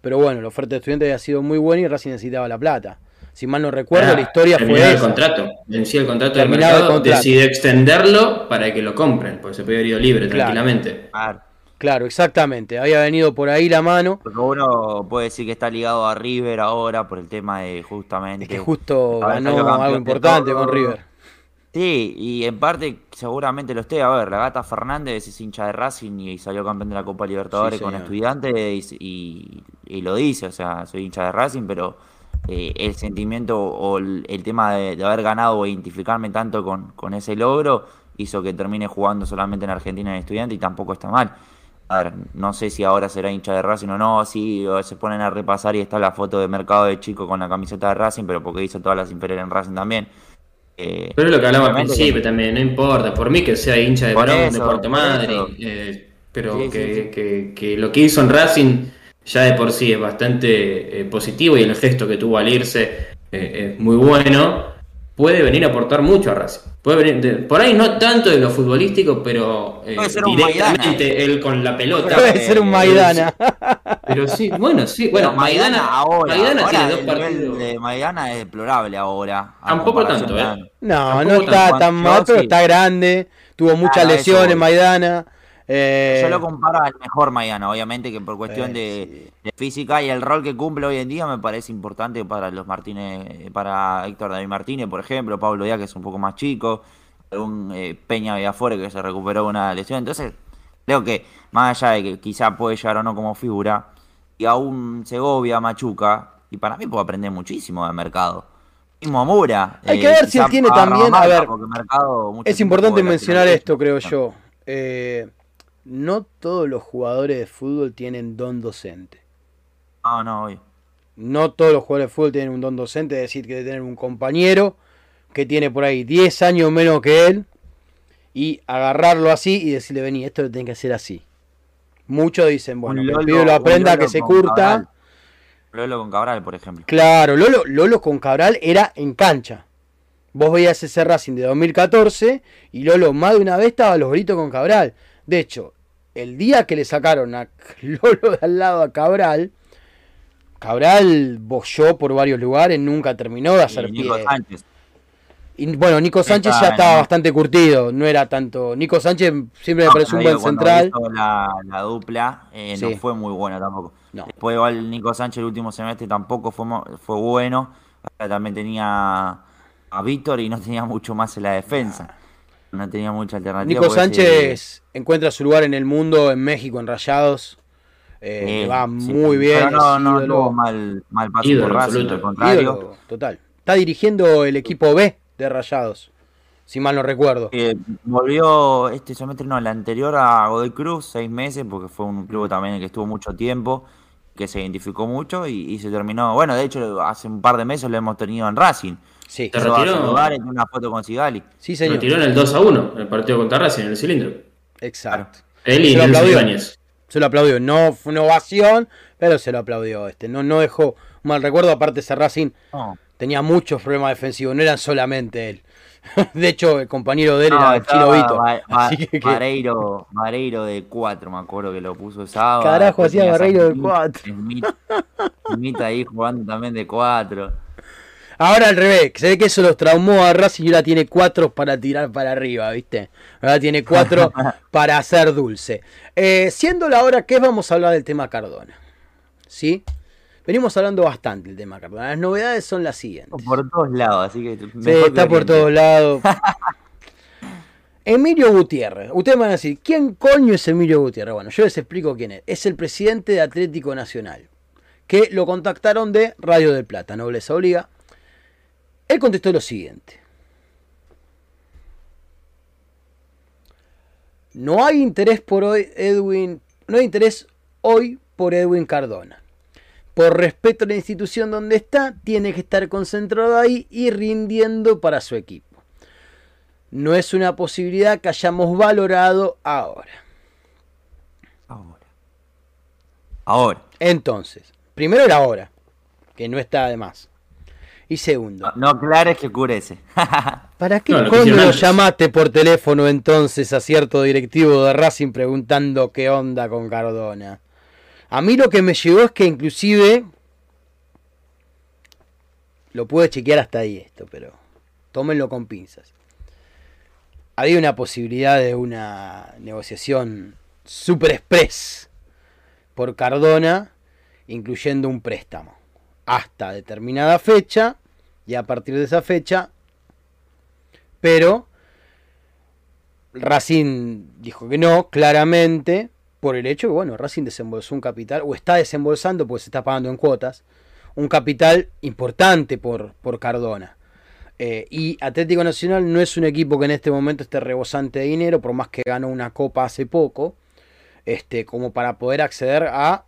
Pero bueno, la oferta de estudiantes había sido muy buena y Racing necesitaba la plata. Si mal no recuerdo, Ah, la historia fue terminaba el esa. contrato, vencía el contrato del el mercado, contrato. decide extenderlo para que lo compren, porque se puede haber ido libre Claro. tranquilamente. Claro. Claro, exactamente. Había venido por ahí la mano. Porque uno puede decir que está ligado a River ahora por el tema de justamente. Es que justo ganó algo importante con River. Sí, y en parte seguramente lo esté. A ver, la gata Fernández es hincha de Racing y salió campeón de la Copa Libertadores Sí, con estudiantes y, y- y lo dice, o sea, soy hincha de Racing, pero eh, el sentimiento o el, el tema de, de haber ganado o identificarme tanto con, con ese logro hizo que termine jugando solamente en Argentina en estudiante y tampoco está mal. A ver, no sé si ahora será hincha de Racing o no, si o se ponen a repasar y está la foto de mercado de chico con la camiseta de Racing, pero porque hizo todas las inferiores en Racing también. Eh, Pero es lo que hablaba al principio que- también, no importa. Por mí que sea hincha de Brown, de Puerto Madre, eh, pero Sí, que, sí, sí. Que, que lo que hizo en Racing ya de por sí es bastante eh, positivo y el gesto que tuvo al irse eh, es muy bueno. Puede venir a aportar mucho a Racing. Puede venir de- por ahí no tanto de lo futbolístico, pero eh, Puede ser un directamente él con la pelota. Puede ser un eh, Maidana. Pero sí, bueno, sí. Bueno, Pero Maidana, ahora, Maidana ahora tiene dos partidos. de Maidana es deplorable ahora. Tampoco tanto, ¿eh? No, Tampoco no está tan- tan mal, pero sí. está grande. Tuvo muchas Ah, eso lesiones. Maidana. Eh, Yo lo comparo al mejor Maidana, obviamente que por cuestión Eh, de, de física y el rol que cumple hoy en día me parece importante para los Martínez, para Héctor David Martínez, por ejemplo, Pablo Díaz que es un poco más chico, algún eh, Peña Villafuera que se recuperó de una lesión. Entonces, creo que más allá de que quizá puede llegar o no como figura, y aún Segovia, Machuca, y para mí puedo aprender muchísimo del mercado. Mismo Mura. Hay que ver si él tiene también- a ver, Mercado Es importante mencionar esto, creo yo. Eh, no todos los jugadores de fútbol tienen don docente. No, no, obvio. No todos los jugadores de fútbol tienen un don docente, es decir, que de tener un compañero que tiene por ahí 10 años menos que él y agarrarlo así y decirle, vení, esto lo tenés que hacer así. Muchos dicen, bueno, el Lolo- pibe lo aprenda, que se curta. Cabral. Lolo con Cabral, por ejemplo. Claro, Lolo, Lolo con Cabral era en cancha. Vos veías ese Racing de 2014 y Lolo más de una vez estaba a los gritos con Cabral. De hecho, el día que le sacaron a Lolo de al lado a Cabral, Cabral bolló por varios lugares, nunca terminó de hacer Y Nico pie. Sánchez. Y bueno, Nico Sánchez Está ya estaba bastante curtido, no era tanto. Nico Sánchez siempre me pareció un buen central. La, la dupla eh, Sí. no fue muy buena tampoco. No. Después igual Nico Sánchez el último semestre tampoco fue, fue bueno. También tenía a Víctor y no tenía mucho más en la defensa. No tenía mucha alternativa. Nico Sánchez encuentra su lugar en el mundo, en México, en Rayados. Eh, va sí, muy bien. Pero no, no ídolo. tuvo mal, mal paso Ídolo por Racing, absoluto. al contrario. Ídolo, total. Está dirigiendo el equipo B de Rayados, si mal no recuerdo. Eh, volvió este semestre, no, el anterior a Godoy Cruz, seis meses, porque fue un club también en el que estuvo mucho tiempo, que se identificó mucho y, y se terminó. Bueno, de hecho, hace un par de meses lo hemos tenido en Racing. Sí, Te Se va a retiró. saludar, tiene una foto con Sigali. sí Se señor. retiró en el 2 a 1, el partido contra Racing, en el cilindro. Exacto. Él y Se lo Nelson. Ibáñez. Se lo aplaudió. No fue una ovación, pero se lo aplaudió. Este. No, no dejó mal recuerdo. Aparte, ese Racing tenía muchos problemas defensivos. No eran solamente él. De hecho, el compañero de él no, era el Chilo Vito. Vareiro, Vareiro de 4, me acuerdo que lo puso sábado. Carajo, hacía Barreiro de Smith- cuatro. Smith, Smith ahí jugando también de 4. Ahora al revés, se ve que eso los traumó a Racing y ahora tiene cuatro para tirar para arriba, ¿viste? Ahora tiene cuatro para hacer dulce. Eh, siendo la hora que es, vamos a hablar del tema Cardona. ¿Sí? Venimos hablando bastante del tema Cardona. Las novedades son las siguientes. Por todos lados, así que. Sí, está que por todos lados. Emilio Gutiérrez. Ustedes van a decir, ¿quién coño es Emilio Gutiérrez? Bueno, yo les explico quién es. Es el presidente de Atlético Nacional. Que lo contactaron de Radio del Plata, Nobleza Obliga. Él contestó lo siguiente. No hay interés por hoy, Edwin. No hay interés hoy por Edwin Cardona. Por respeto a la institución donde está, tiene que estar concentrado ahí y rindiendo para su equipo. No es una posibilidad que hayamos valorado ahora. Ahora. Ahora. Entonces, primero era ahora, que no está de más. Y segundo, No, no aclares que oscurece. ¿para qué No, hicieron lo llamaste por teléfono entonces a cierto directivo de Racing preguntando qué onda con Cardona? A mí lo que me llegó es que inclusive lo pude chequear hasta ahí esto, pero tómenlo con pinzas. Había una posibilidad de una negociación super express por Cardona, incluyendo un préstamo hasta determinada fecha y a partir de esa fecha, pero Racing dijo que no, claramente, por el hecho que, bueno, Racing desembolsó un capital, o está desembolsando, porque se está pagando en cuotas, un capital importante por, por Cardona. Eh, y Atlético Nacional no es un equipo que en este momento esté rebosante de dinero, por más que ganó una copa hace poco, este, como para poder acceder a,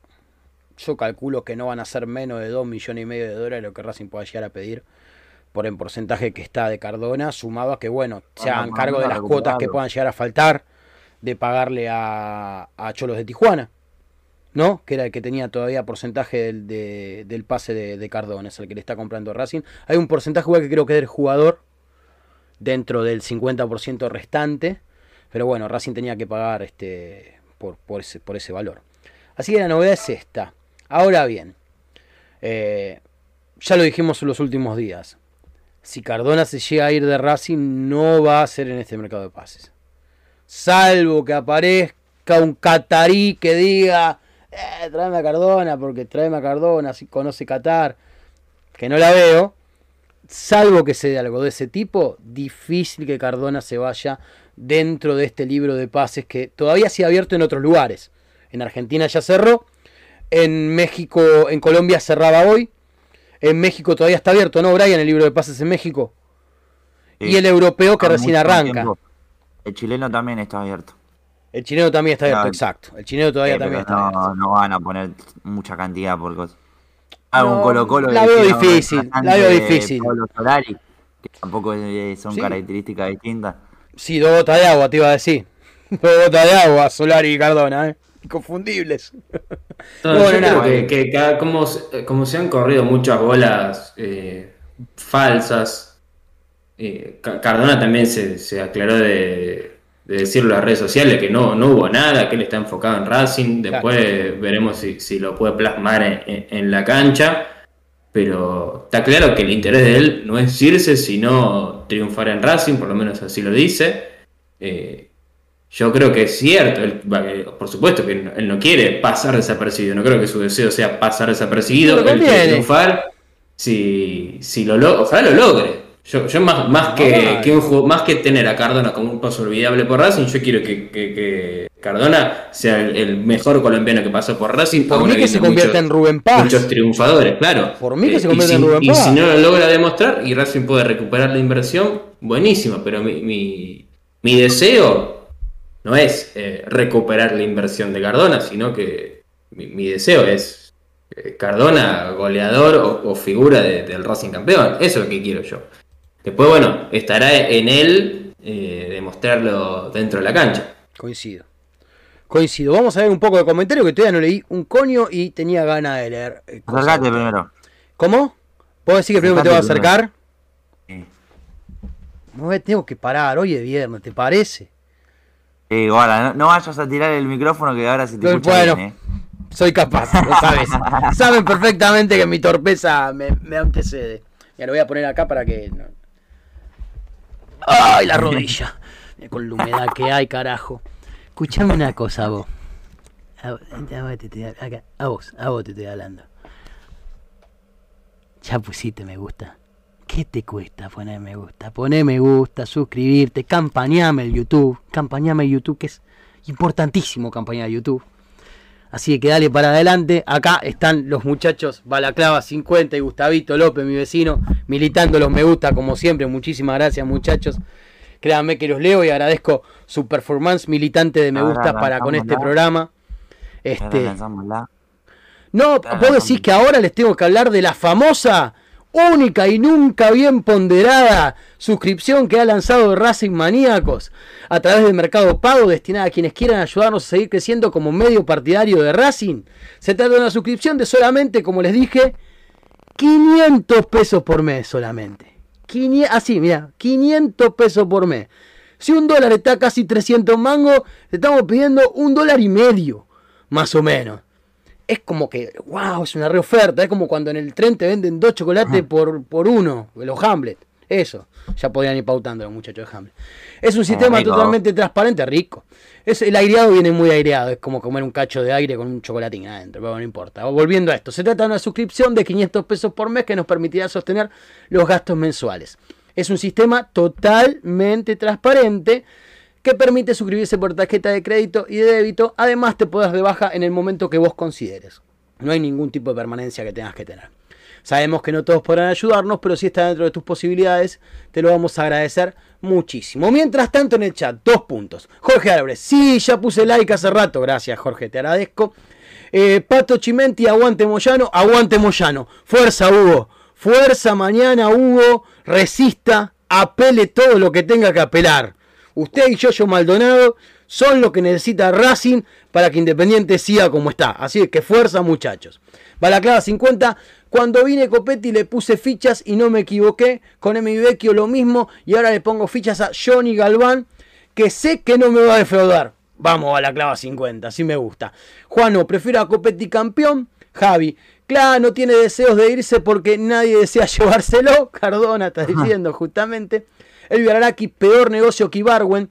yo calculo que no van a ser menos de 2 millones y medio de dólares lo que Racing pueda llegar a pedir por el porcentaje que está de Cardona, sumado a que, bueno, se Bueno, hagan cargo de las cuotas que puedan llegar a faltar de pagarle a, a Cholos de Tijuana, ¿no? Que era el que tenía todavía porcentaje del, de- del pase de, de Cardona, es el que le está comprando Racing. Hay un porcentaje igual que creo que es del jugador dentro del 50% restante, pero bueno, Racing tenía que pagar este por, por, ese, por ese valor. Así que la novedad es esta. Ahora bien, eh, ya lo dijimos en los últimos días. Si Cardona se llega a ir de Racing, no va a ser en este mercado de pases. Salvo que aparezca un catarí que diga, eh, tráeme a Cardona, porque tráeme a Cardona, si conoce Qatar, que no la veo. Salvo que se dé algo de ese tipo, difícil que Cardona se vaya dentro de este libro de pases que todavía se ha abierto en otros lugares. En Argentina ya cerró, en México, en Colombia cerraba hoy, en México todavía está abierto, ¿no, Brian? El libro de pases en México. Y el europeo que recién arranca. tiempo. El chileno también está abierto. El chileno también está abierto, exacto. El chileno todavía Eh, también está no, abierto. no van a poner mucha cantidad por cosas. Ah, No, un Colo Colo. la veo difícil, la veo difícil. Pablo Solari, que tampoco son Sí. características distintas. Sí, dos gotas de agua, te iba a decir. Dos gotas de agua, Solari y Cardona, ¿eh? Inconfundibles. No, Bueno, yo nada. creo que, que cada- como, se- como se han corrido muchas bolas eh, falsas, eh, Ca- Cardona también se, se aclaró de, de decirlo en las redes sociales que no, no hubo nada, que él está enfocado en Racing. Después veremos si, si lo puede plasmar en, en- en la cancha. Pero está claro que el interés de él no es irse, sino triunfar en Racing, por lo menos así lo dice. Eh, yo creo que es cierto, él, eh, por supuesto que él no quiere pasar desapercibido, no creo que su deseo sea pasar desapercibido, él quiere triunfar, si, si lo lo- ojalá lo logre. Yo, yo más, más, que, que un más que tener a Cardona como un paso olvidable por Racing, yo quiero que, que- que Cardona sea el, el mejor colombiano que pasó por Racing. Por mí que se convierta en Rubén Paz. Muchos triunfadores, claro. Por mí que se y convierta en Rubén Y Paz. si no lo logra demostrar y Racing puede recuperar la inversión, buenísimo, pero mi, mi, mi deseo no es eh, recuperar la inversión de Cardona, sino que mi, mi deseo es eh, Cardona goleador o, o figura de- del Racing campeón. Eso es lo que quiero yo. Después, bueno, estará en él eh, demostrarlo dentro de la cancha. Coincido. Coincido. Vamos a ver un poco de comentario que todavía no leí un coño y tenía ganas de leer. Acercate primero. ¿Cómo? ¿Puedo decir que primero que te voy a Acercate acercar? Sí. No, tengo que parar, hoy es viernes, ¿te parece? Guarda, no, no vayas a tirar el micrófono que ahora se te Bueno, escucha bien, eh. Soy capaz, lo sabes. Saben perfectamente que mi torpeza me, me antecede. Ya lo voy a poner acá para que. no- ¡Ay, la rodilla! Con la humedad que hay, carajo. Escuchame una cosa, vos. A vos, a vos te estoy, acá, a vos, a vos te estoy hablando. Ya pusiste me gusta. ¿Qué te cuesta poner me gusta? Poner me gusta, suscribirte, campañame el YouTube. Campañame el YouTube, que es importantísimo campañar YouTube. Así que dale para adelante. Acá están los muchachos Balaclava 50 y Gustavito López, mi vecino, militando los me gusta como siempre. Muchísimas gracias, muchachos. Créanme que los leo y agradezco su performance militante de me Ahora gusta para con este programa. Este, no, vos decís que ahora les tengo que hablar de la famosa, única y nunca bien ponderada suscripción que ha lanzado Racing Maníacos a través del Mercado Pago destinada a quienes quieran ayudarnos a seguir creciendo como medio partidario de Racing. Se trata de una suscripción de solamente, como les dije, 500 pesos por mes solamente. Así, mira, 500 pesos por mes. Si un dólar está casi 300 mangos, le estamos pidiendo un dólar y medio, más o menos. Es como que, wow, es una re oferta. Es como cuando en el tren te venden dos chocolates por, por uno, los Hamlet. Eso, ya podrían ir pautando los muchachos de Hamlet. Es un sistema totalmente transparente, rico. Es, el aireado viene muy aireado, es como comer un cacho de aire con un chocolatín adentro, pero no importa. Volviendo a esto, se trata de una suscripción de 500 pesos por mes que nos permitirá sostener los gastos mensuales. Es un sistema totalmente transparente que permite suscribirse por tarjeta de crédito y de débito. Además, te podrás de baja en el momento que vos consideres. No hay ningún tipo de permanencia que tengas que tener. Sabemos que no todos podrán ayudarnos, pero si está dentro de tus posibilidades, te lo vamos a agradecer muchísimo. Mientras tanto, en el chat, dos puntos. Jorge Álvarez, sí, ya puse like hace rato. Gracias, Jorge, te agradezco. Eh, Pato Chimenti, aguante Moyano, aguante Moyano. Fuerza, Hugo. Fuerza mañana, Hugo. Resista, apele todo lo que tenga que apelar. Usted y yo, Maldonado, son lo que necesita Racing para que Independiente siga como está. Así que fuerza, muchachos. Balaclava 50. Cuando vine Copetti le puse fichas y no me equivoqué. Con Emi Vecchio lo mismo. Y ahora le pongo fichas a Johnny Galván. Que sé que no me va a defraudar. Vamos a la clava 50, así me gusta. Juano, prefiero a Copetti campeón. Javi, claro, no tiene deseos de irse porque nadie desea llevárselo. Cardona está diciendo justamente. El Araki, peor negocio que Ibarwen.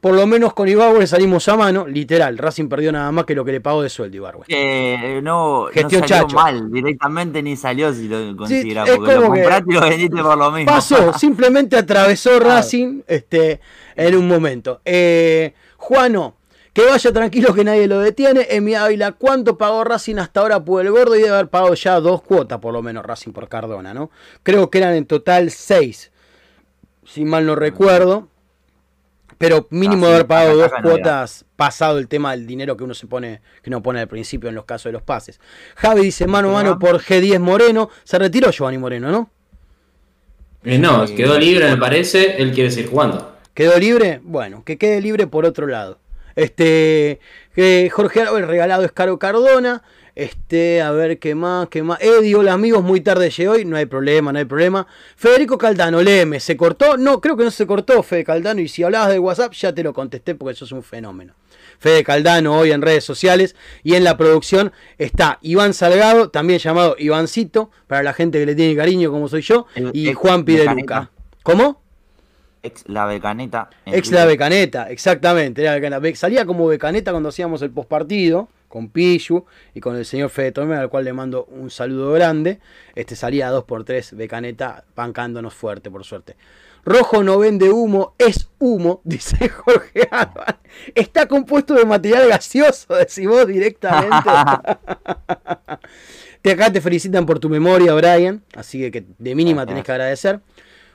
Por lo menos con Ibarwen salimos a mano, literal. Racing perdió nada más que lo que le pagó de sueldo Ibarwen. Eh, no, Gestión no salió chacho. mal, directamente ni salió si lo consideramos. porque lo compraste y lo vendiste por lo mismo. Pasó, simplemente atravesó Racing este, en un momento. Eh, Juano, que vaya tranquilo que nadie lo detiene. Emi Ávila, ¿cuánto pagó Racing hasta ahora por el gordo? Y debe haber pagado ya dos cuotas, por lo menos, Racing por Cardona, ¿no? Creo que eran en total seis, si mal no recuerdo. Pero mínimo Ah, sí, haber pagado dos cuotas, pasado el tema del dinero que uno se pone, que uno pone al principio en los casos de los pases. Javi dice mano a mano por G10 Moreno. Se retiró Giovanni Moreno, ¿no? Eh, no, quedó libre, me parece. Él quiere seguir jugando. ¿Quedó libre? Bueno, que quede libre por otro lado. Este, que Jorge Álvarez regalado es Caro Cardona. Este, a ver qué más, qué más. Eddie, hola amigos, muy tarde llegué hoy, no hay problema, no hay problema. Federico Caldano, léeme, ¿se cortó? No, creo que no se cortó, Fede Caldano, y si hablabas de WhatsApp ya te lo contesté porque eso es un fenómeno. Fede Caldano hoy en redes sociales y en la producción está Iván Salgado, también llamado Ivancito, para la gente que le tiene cariño como soy yo, El y Juan de Pideluca. ¿Cómo? Ex la becaneta. Ex la Becaneta, exactamente. era Becana- Be- Salía como Becaneta cuando hacíamos el postpartido con Piyu y con el señor Fede Tomé, al cual le mando un saludo grande. Este salía 2x3 Becaneta, bancándonos fuerte, por suerte. Rojo no vende humo, es humo, dice Jorge Álvarez. Está compuesto de material gaseoso, decís vos directamente. Te acá te felicitan por tu memoria, Brian. Así que, que de mínima tenés que agradecer.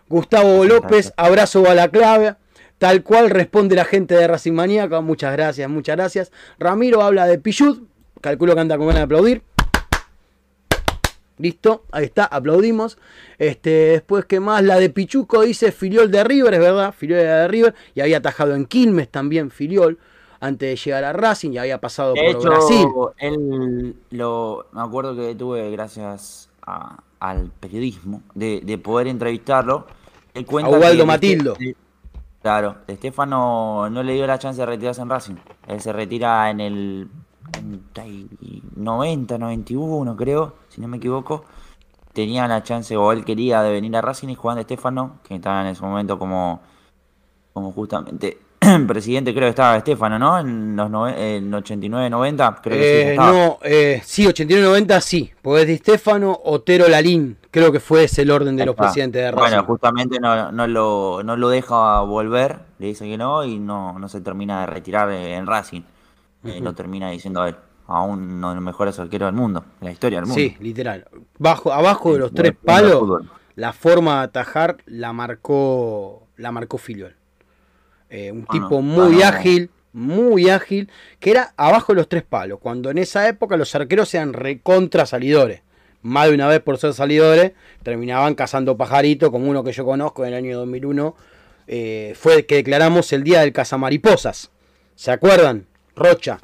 Gustavo López, abrazo a la clave. Tal cual responde la gente de Racing Maníaca. Muchas gracias, muchas gracias. Ramiro habla de Pichut. Calculo que anda con ganas de aplaudir. Listo, ahí está, aplaudimos. Este, después, ¿qué más? La de Pichuco dice Filiol de River, es verdad, Filiol era de River. Y había atajado en Quilmes también Filiol antes de llegar a Racing y había pasado De por hecho, Brasil. él lo, me acuerdo que tuve, gracias a- al periodismo, de, de poder entrevistarlo. Él cuenta A Ubaldo que Matildo. de- claro, Estefano no le dio la chance de retirarse en Racing. Él se retira en el 90, 91, creo, si no me equivoco. Tenía la chance, o él quería, de venir a Racing y Juan de Estefano, que estaba en ese momento como, como justamente presidente, creo que estaba Estefano, ¿no? En los nove- en 89, 90, creo que sí. Eh, estaba. no, eh, sí, 89-90 sí. Pues Di Stefano, Otero Lalín. Creo que fue ese el orden de los Está. presidentes de Racing. Bueno, justamente no, no, lo, no lo deja volver, le dice que no y no, no se termina de retirar en Racing. Eh, lo termina diciendo él, a uno de los mejores arqueros del mundo, de la historia del mundo. Sí, literal. Bajo, abajo de los tres palos, la forma de atajar la marcó, la marcó Filiol. Eh, un Bueno, tipo muy bueno. ágil, muy ágil, que era abajo de los tres palos. Cuando en esa época los arqueros eran recontra salidores. Más de una vez por ser salidores, terminaban cazando pajarito, como uno que yo conozco en el año 2001. eh, fue el que declaramos el día del cazamariposas. ¿Se acuerdan? Rocha.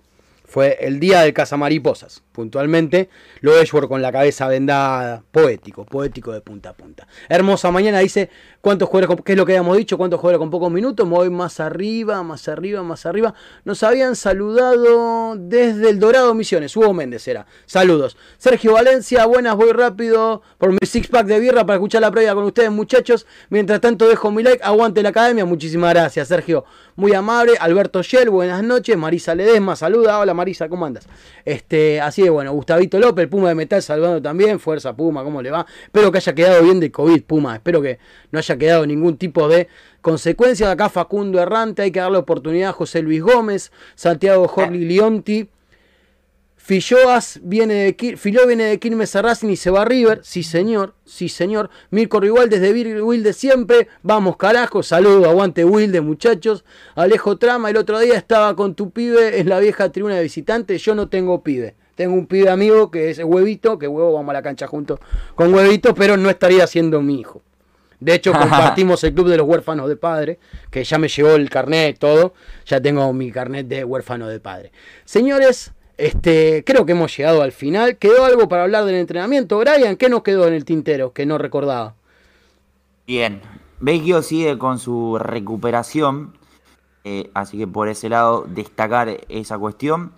Fue el día del cazamariposas. Puntualmente, lo Edgeworth con la cabeza vendada. Poético, poético de punta a punta. Hermosa mañana dice: ¿Cuántos jugadores, qué es lo que habíamos dicho? ¿Cuántos jugadores con pocos minutos? Me voy más arriba, más arriba, más arriba. Nos habían saludado desde el Dorado Misiones. Hugo Méndez era. Saludos. Sergio Valencia, buenas, voy rápido por mi six pack de birra para escuchar la previa con ustedes, muchachos. Mientras tanto, dejo mi like. Aguante la academia. Muchísimas gracias, Sergio. Muy amable. Alberto Shell, buenas noches. Marisa Ledesma, saluda. Hola Marisa, ¿cómo andas? Este, así que bueno, Gustavito López, el Puma de Metal, saludando también. Fuerza Puma, ¿cómo le va? Espero que haya quedado bien de COVID, Puma. Espero que no haya quedado ningún tipo de consecuencia. Acá Facundo Errante, hay que darle oportunidad a José Luis Gómez, Santiago Jorli Lionti. Filloas viene de Filó viene de Quilmes a Racing y se va a River. Sí, señor. Sí, señor. Mirko Rival desde Wilde siempre. Vamos, carajo. Saludo, aguante Wilde, muchachos. Alejo Trama, el otro día estaba con tu pibe en la vieja tribuna de visitantes. Yo no tengo pibe. Tengo un pibe amigo que es Huevito, que huevo, vamos a la cancha juntos con Huevito, pero no estaría siendo mi hijo. De hecho, compartimos el club de los huérfanos de padre, que ya me llegó el carnet, todo. Ya tengo mi carnet de huérfano de padre. Señores, este, creo que hemos llegado al final. ¿Quedó algo para hablar del entrenamiento? Brian, ¿qué nos quedó en el tintero que no recordaba? Bien, Vecchio sigue con su recuperación, eh, así que por ese lado destacar esa cuestión.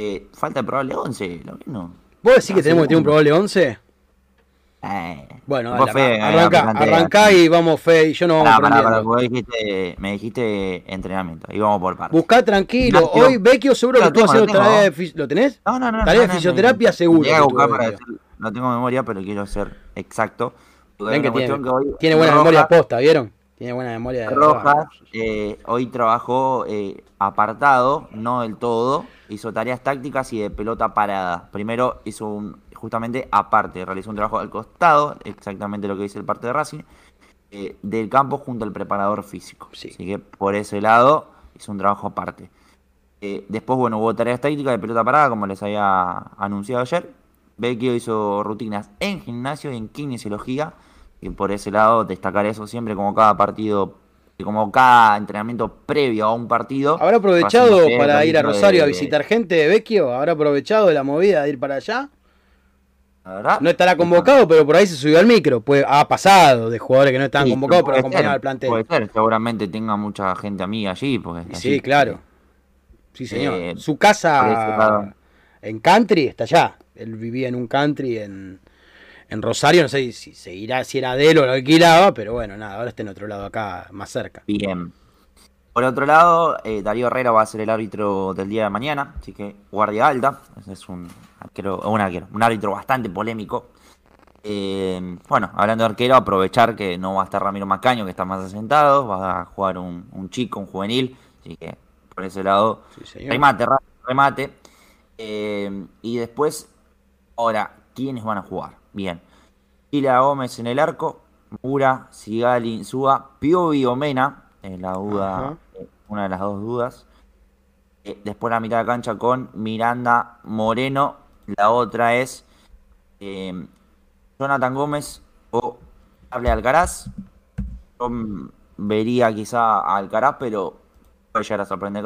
Eh, falta el probable 11, lo mismo. ¿Vos decís que tenemos que tener un probable 11? Eh, Bueno, dale, Fede, arranca, aplicante- arrancá y vamos, Fe, y yo nos vamos Pará, dijiste- me dijiste entrenamiento, y vamos por partes. Buscá tranquilo. Ignacio. Hoy Vecchio seguro que lo haciendo tarea de fis- ¿Lo tenés? No, no, no. Tarea no, de no, no, fisioterapia no. seguro no tengo memoria, pero quiero ser exacto. Ven que tiene, que hoy tiene buena memoria posta, ¿vieron? Tiene buena memoria de Rojas eh, hoy trabajó eh, apartado, no del todo. Hizo tareas tácticas y de pelota parada. Primero hizo un, justamente aparte, realizó un trabajo al costado, exactamente lo que dice el parte de Racing, eh, del campo junto al preparador físico. Sí. Así que por ese lado hizo un trabajo aparte. Después, bueno, hubo tareas tácticas de pelota parada, como les había anunciado ayer. Vecchio hizo rutinas en gimnasio y en kinesiología. Y por ese lado, destacar eso siempre como cada partido, como cada entrenamiento previo a un partido. ¿Habrá aprovechado para ir a Rosario a visitar gente de Vecchio? ¿Habrá aprovechado de la movida de ir para allá? la verdad, No estará convocado, pero por ahí se subió al micro. Pues ha pasado de jugadores que no estaban Sí, convocados, pero ser, al plantel. Puede ser, seguramente tenga mucha gente amiga allí. Porque allí- Sí, claro. Sí, señor. Eh, Su por ese casa en country está allá. Él vivía en un country en, en Rosario. No sé si se irá, si era de él o lo alquilaba, pero bueno, nada, ahora está en otro lado acá, más cerca. Bien. Por otro lado, eh, Darío Herrera va a ser el árbitro del día de mañana, así que guardia alta. Es un arquero, un arquero, un árbitro bastante polémico. Eh, bueno, hablando de arquero, aprovechar que no va a estar Ramiro Macaño, que está más asentado, va a jugar un, un chico, un juvenil, así que por ese lado, Sí, remate, remate. Eh, y después, ahora, ¿quiénes van a jugar? Bien. Kila Gómez en el arco, Mura, Sigali, Insúa, Piovi o Mena, en la duda, eh, una de las dos dudas. Eh, después la mitad de cancha con Miranda Moreno, la otra es eh, Jonathan Gómez o Hable Alcaraz. Yo vería quizá a Alcaraz, pero puede llegar a sorprender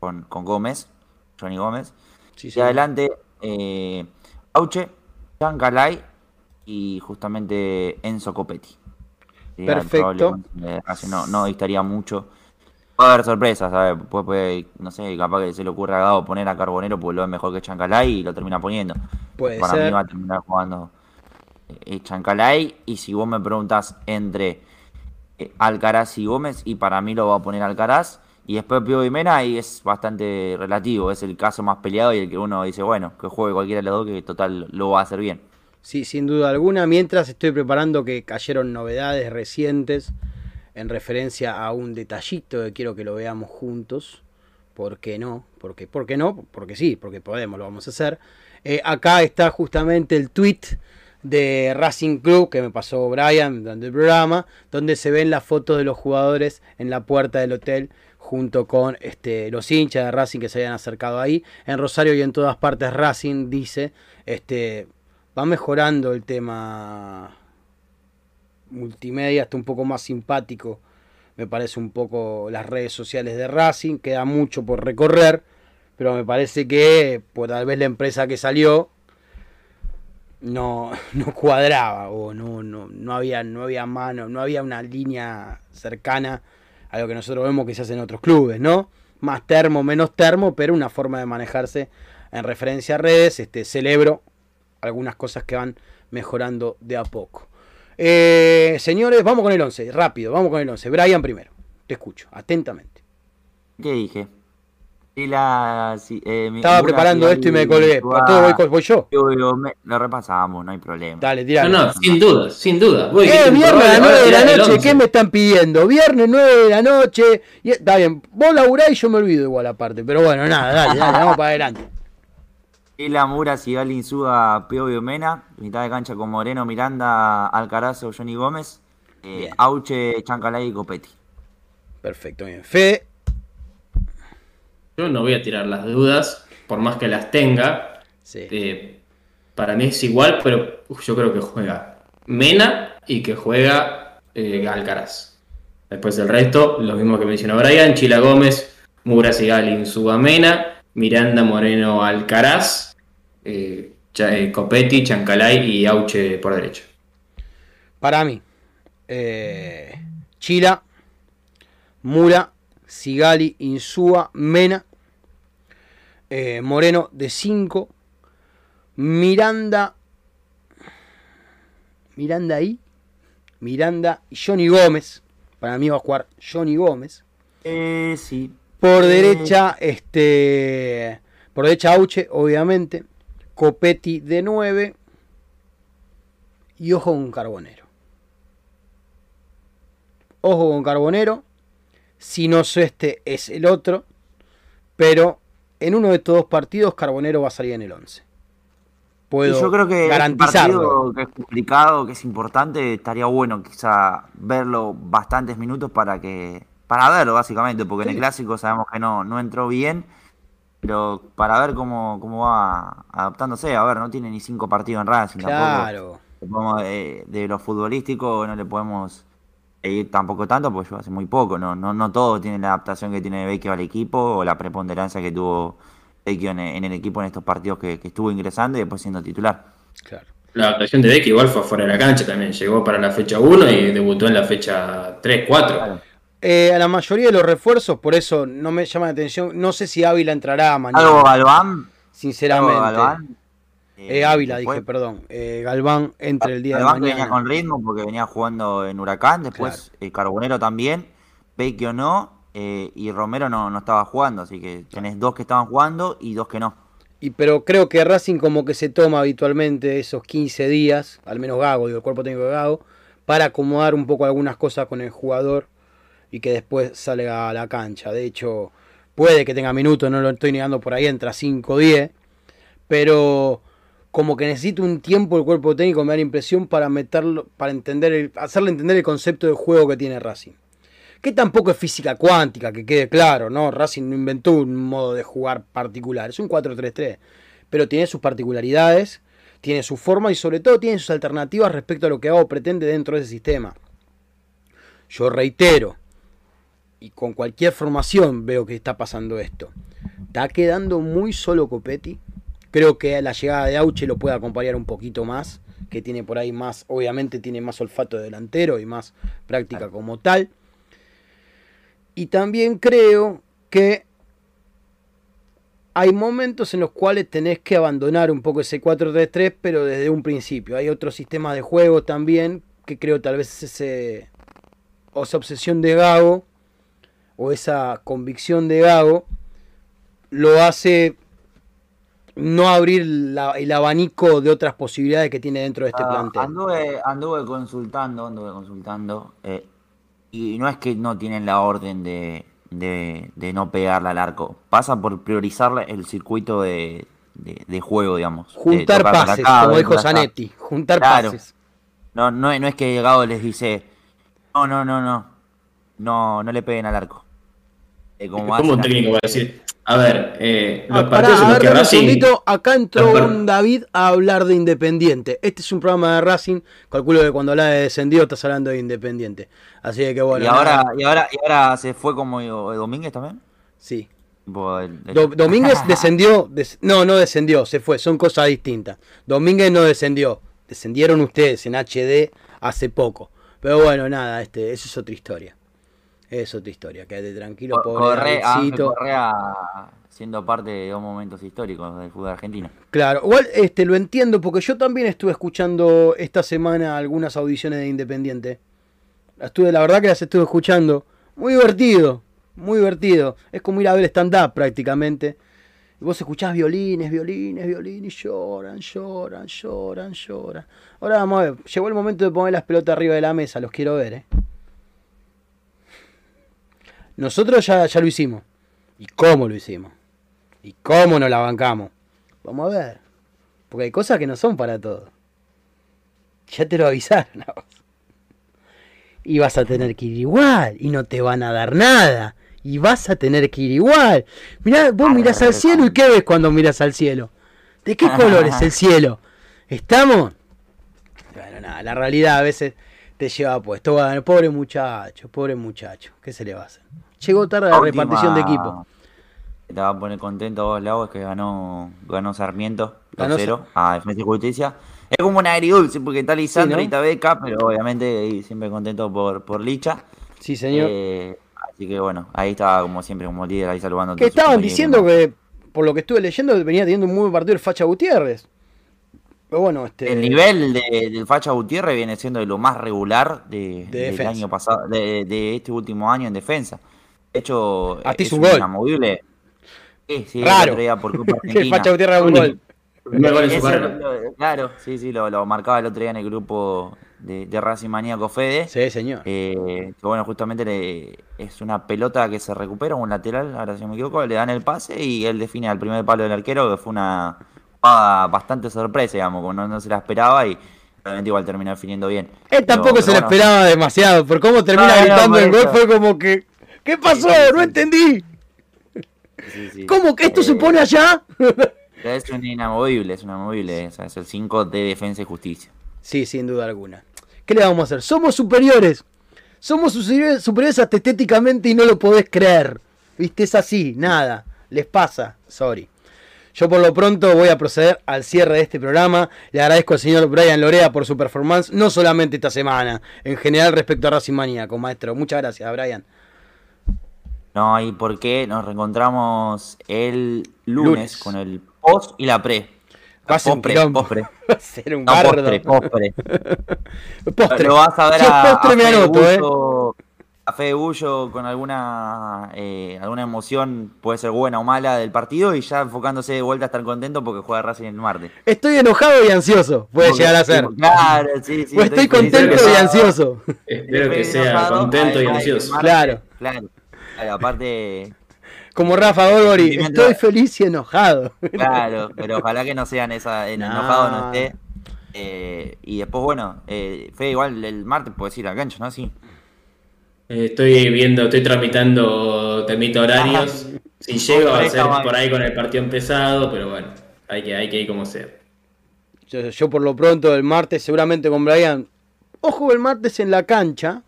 con, con Gómez, Johnny Gómez. Sí, Y adelante, eh, Auche, Jean y justamente Enzo Copetti. Perfecto. Racing, No, no distaría mucho. Puede haber sorpresas, ¿sabes? Puede, puede, no sé, capaz que se le ocurra a Gado poner a Carbonero porque lo ve mejor que Chancalay y lo termina poniendo. Puede Para ser. mí va a terminar jugando eh, Chancalay. Y si vos me preguntas entre eh, Alcaraz y Gómez, y para mí lo va a poner Alcaraz. Y después Pío y Mena, y es bastante relativo. Es el caso más peleado y el que uno dice, bueno, que juegue cualquiera de los dos, que total lo va a hacer bien. Sí, sin duda alguna. Mientras estoy preparando que cayeron novedades recientes en referencia a un detallito que quiero que lo veamos juntos. ¿Por qué no? Porque, ¿Por qué no? Porque sí, porque podemos, lo vamos a hacer. Eh, acá está justamente el tweet de Racing Club que me pasó Brian durante el programa, donde se ven las fotos de los jugadores en la puerta del hotel junto con este, los hinchas de Racing que se habían acercado ahí. En Rosario y en todas partes Racing dice, este, va mejorando el tema multimedia, está un poco más simpático, me parece un poco las redes sociales de Racing, queda mucho por recorrer, pero me parece que por tal vez la empresa que salió no, no cuadraba o no, no, no había no había mano, no había una línea cercana a lo que nosotros vemos que se hace en otros clubes, ¿no? Más termo, menos termo, pero una forma de manejarse en referencia a redes. Este, celebro algunas cosas que van mejorando de a poco. Eh, señores, vamos con el 11, rápido, vamos con el 11. Brian primero, te escucho, atentamente. ¿Qué dije? Y la, si- eh, Estaba Mura, preparando esto y me colgué. Insúa, Todo voy, voy yo. Y Lo repasamos, no hay problema. Dale. No, no, sin duda, sin duda. Eh, un viernes a las probable, 9 de la noche, 11. ¿qué me están pidiendo? Viernes 9 de la noche. Y, está bien, vos laburás y yo me olvido igual aparte. Pero bueno, nada, dale, dale, vamos para adelante. Ela Mura, Sigali, Insúa, Pio Mena. Mitad de cancha con Moreno, Miranda, Alcarazo, Johnny Gómez. eh. Auche, Chancalay y Copetti. Perfecto, bien. Fe, Yo no voy a tirar las dudas, por más que las tenga. sí. Eh, para mí es igual, pero uf, yo creo que juega Mena y que juega eh, Alcaraz. Después del resto, lo mismo que mencionó Brian, Chila Gómez, Mura Sigal, Insúa Mena, Miranda Moreno Alcaraz, eh, Copetti, Chancalay y Auche por derecha. Para mí, Chila, Mura, Sigali, Insúa, Mena, eh, Moreno de 5, Miranda, Miranda ahí, Miranda y Johnny Gómez. Para mí va a jugar Johnny Gómez. Eh, sí. Por Eh, derecha, este. Por derecha, Auche, obviamente. Copetti de 9. Y ojo con Carbonero. Ojo con Carbonero. Si no es este, es el otro. Pero en uno de estos dos partidos, Carbonero va a salir en el 11. Puedo Y yo creo que garantizarlo. este partido que es complicado, que es importante, estaría bueno quizá verlo bastantes minutos para que para verlo básicamente, porque en el clásico sabemos que no, no entró bien, pero para ver cómo, cómo va adaptándose, a ver, no tiene ni cinco partidos en Racing tampoco. Claro. Le podemos, eh, de lo futbolístico no le podemos ir tampoco tanto, porque yo hace muy poco, no, no, no todo tiene la adaptación que tiene Vecchio al equipo o la preponderancia que tuvo Vecchio en, en el equipo en estos partidos que, que estuvo ingresando y después siendo titular. Claro. La adaptación de Beck igual fue fuera de la cancha también. Llegó para la fecha 1 y debutó en la fecha 3, 4. Claro. Eh, a la mayoría de los refuerzos, por eso no me llama la atención. No sé si Ávila entrará mañana. Algo Galván, algo sinceramente. Galván. Eh, Ávila, después- dije, perdón. Eh, Galván entre el día Galván de que venía mañana. con ritmo porque venía jugando en Huracán, después eh, Carbonero también, Vecchio no, eh, y Romero no, no estaba jugando, así que tenés dos que estaban jugando y dos que no. Y, pero creo que Racing como que se toma habitualmente esos 15 días, al menos Gago, digo, el cuerpo técnico de Gago, para acomodar un poco algunas cosas con el jugador y que después salga a la cancha. De hecho, puede que tenga minutos, no lo estoy negando por ahí, entra 5 o 10, pero como que necesita un tiempo el cuerpo técnico, me da la impresión, para meterlo, para entender el, hacerle entender el concepto de juego que tiene Racing. Que tampoco es física cuántica, que quede claro, ¿no? Racing no inventó un modo de jugar particular, es un 4-3-3, pero tiene sus particularidades, tiene su forma y sobre todo tiene sus alternativas respecto a lo que Gago pretende dentro de ese sistema. Yo reitero, y con cualquier formación veo que está pasando esto. Está quedando muy solo Copetti. Creo que la llegada de Auche lo puede acompañar un poquito más, que tiene por ahí más, obviamente tiene más olfato de delantero y más práctica como tal. Y también creo que hay momentos en los cuales tenés que abandonar un poco ese 4-3-3, pero desde un principio. Hay otros sistemas de juego también que creo tal vez ese o esa obsesión de Gago o esa convicción de Gago lo hace no abrir la- el abanico de otras posibilidades que tiene dentro de este Ah, plantel. anduve, anduve consultando, anduve consultando, eh, y no es que no tienen la orden de, de, de no pegarle al arco, pasa por priorizar el circuito de, de- de juego, digamos. Juntar pases, acá, como dijo. Zanetti. Juntar Claro. pases. No, no, es- no es que llegado les dice, no, no, no, no, no, no le peguen al arco. Eh, como ¿Cómo un técnico va a decir? A ver, eh, los Ah, pará, partidos en a los ver, Racing. segundito. Acá entró un David a hablar de Independiente. Este es un programa de Racing. Calculo que cuando hablas de descendido estás hablando de Independiente. Así que bueno. y, ahora, y, ahora, y ahora se fue como eh, Domínguez también. sí. Tipo, el- el- Do- Domínguez descendió. des- no, no descendió, se fue. Son cosas distintas. Domínguez no descendió. Descendieron ustedes en HD hace poco. Pero bueno, nada, este, eso es otra historia. Es otra historia. Quédate tranquilo, pobre Corre, Ángel Davidcito. Correa siendo parte de dos momentos históricos del fútbol argentino. Claro, igual este, lo entiendo porque yo también estuve escuchando esta semana algunas audiciones de Independiente. Las estuve, la verdad que las estuve escuchando. Muy divertido, muy divertido. Es como ir a ver stand-up prácticamente. Y vos escuchás violines, violines, violines, y lloran, lloran, lloran, lloran. Ahora vamos a ver, llegó el momento de poner las pelotas arriba de la mesa, los quiero ver, ¿eh? Nosotros ya, ya lo hicimos. ¿Y cómo lo hicimos? ¿Y cómo nos la bancamos? Vamos a ver. Porque hay cosas que no son para todos. Ya te lo avisaron a vos. Y vas a tener que ir igual. Y no te van a dar nada. Y vas a tener que ir igual. Mirá, vos mirás al cielo y ¿qué ves cuando miras al cielo? ¿De qué color es el cielo? ¿Estamos? Bueno, nada, la realidad a veces te lleva puesto. Bueno, pobre muchacho, pobre muchacho. ¿Qué se le va a hacer? Llegó tarde la última repartición de equipo. Te va a poner contento vos, Lau, es que ganó, ganó Sarmiento Ganó 2-0 a Defensa y Justicia. Es como un agridulce porque está Lisandro ¿no? y está Beca, pero obviamente ahí siempre contento por, por Licha. Sí, señor. Eh, así que bueno, ahí estaba como siempre, como líder ahí saludando. a que estaban diciendo que, por lo que estuve leyendo, venía teniendo un muy buen partido el Facha Gutiérrez. Pero bueno, este. El nivel de- del Facha Gutiérrez viene siendo de lo más regular de, De del año pasado, de, de este último año en defensa. De hecho, es un gol. inamovible. Sí, sí, Raro. por Copa Argentina. Gutiérrez un gol. Lo- claro, sí, sí, lo, lo marcaba el otro día en el grupo de, de Racing Maníaco Fede. Sí, señor. Eh, que bueno, justamente le- es una pelota que se recupera, un lateral, ahora si no me equivoco, le dan el pase y él define al primer palo del arquero, que fue una jugada bastante sorpresa, digamos, como no, no se la esperaba y realmente igual terminó definiendo bien. Él tampoco Pero- se bueno, esperaba demasiado. Por cómo termina No, gritando el gol, fue como que. ¿Qué pasó? No entendí. sí, sí. ¿Cómo que esto se Eh, pone allá? Es un inamovible, es un inamovible, o sea, es el 5 de defensa y justicia. Sí, sin duda alguna. ¿Qué le vamos a hacer? Somos superiores. Somos superiores, superiores hasta estéticamente y no lo podés creer. ¿Viste? Es así, nada. Les pasa. Sorry. Yo por lo pronto voy a proceder al cierre de este programa. Le agradezco al señor Brian Lorea por su performance, no solamente esta semana, en general respecto a Racing Maníaco, maestro. Muchas gracias, Brian. No, y por qué nos reencontramos el lunes, Lunes. con el post y la pre. Va a ser un Pospre, quilombo. pospre. Va a ser un No, bardo. postre, postre. Postre. Lo vas a ver Si a, postre a me Fede anoto, ¿eh? Bullo- a Fede Bullo con alguna eh, alguna emoción, puede ser buena o mala, del partido y ya enfocándose de vuelta a estar contento porque juega Racing el martes. Estoy enojado y ansioso. Puede Porque- llegar a ser. Claro, sí, sí. O estoy feliz, contento y ansioso. Espero que Estoy sea contento y ansioso. Claro. Claro. Claro, aparte, Como Rafa Gorgori, estoy feliz y enojado. claro, pero ojalá que no sean esa, en No. enojado no esté. Eh, y después, bueno, eh, Fede igual el martes puedes ir a cancha, ¿no? Sí. Eh, Estoy viendo, estoy tramitando temita horarios. Si llego va a ser por ahí con el partido empezado, pero bueno, hay que, hay que ir como sea. Yo, yo por lo pronto el martes seguramente con Brian. Ojo el martes en la cancha.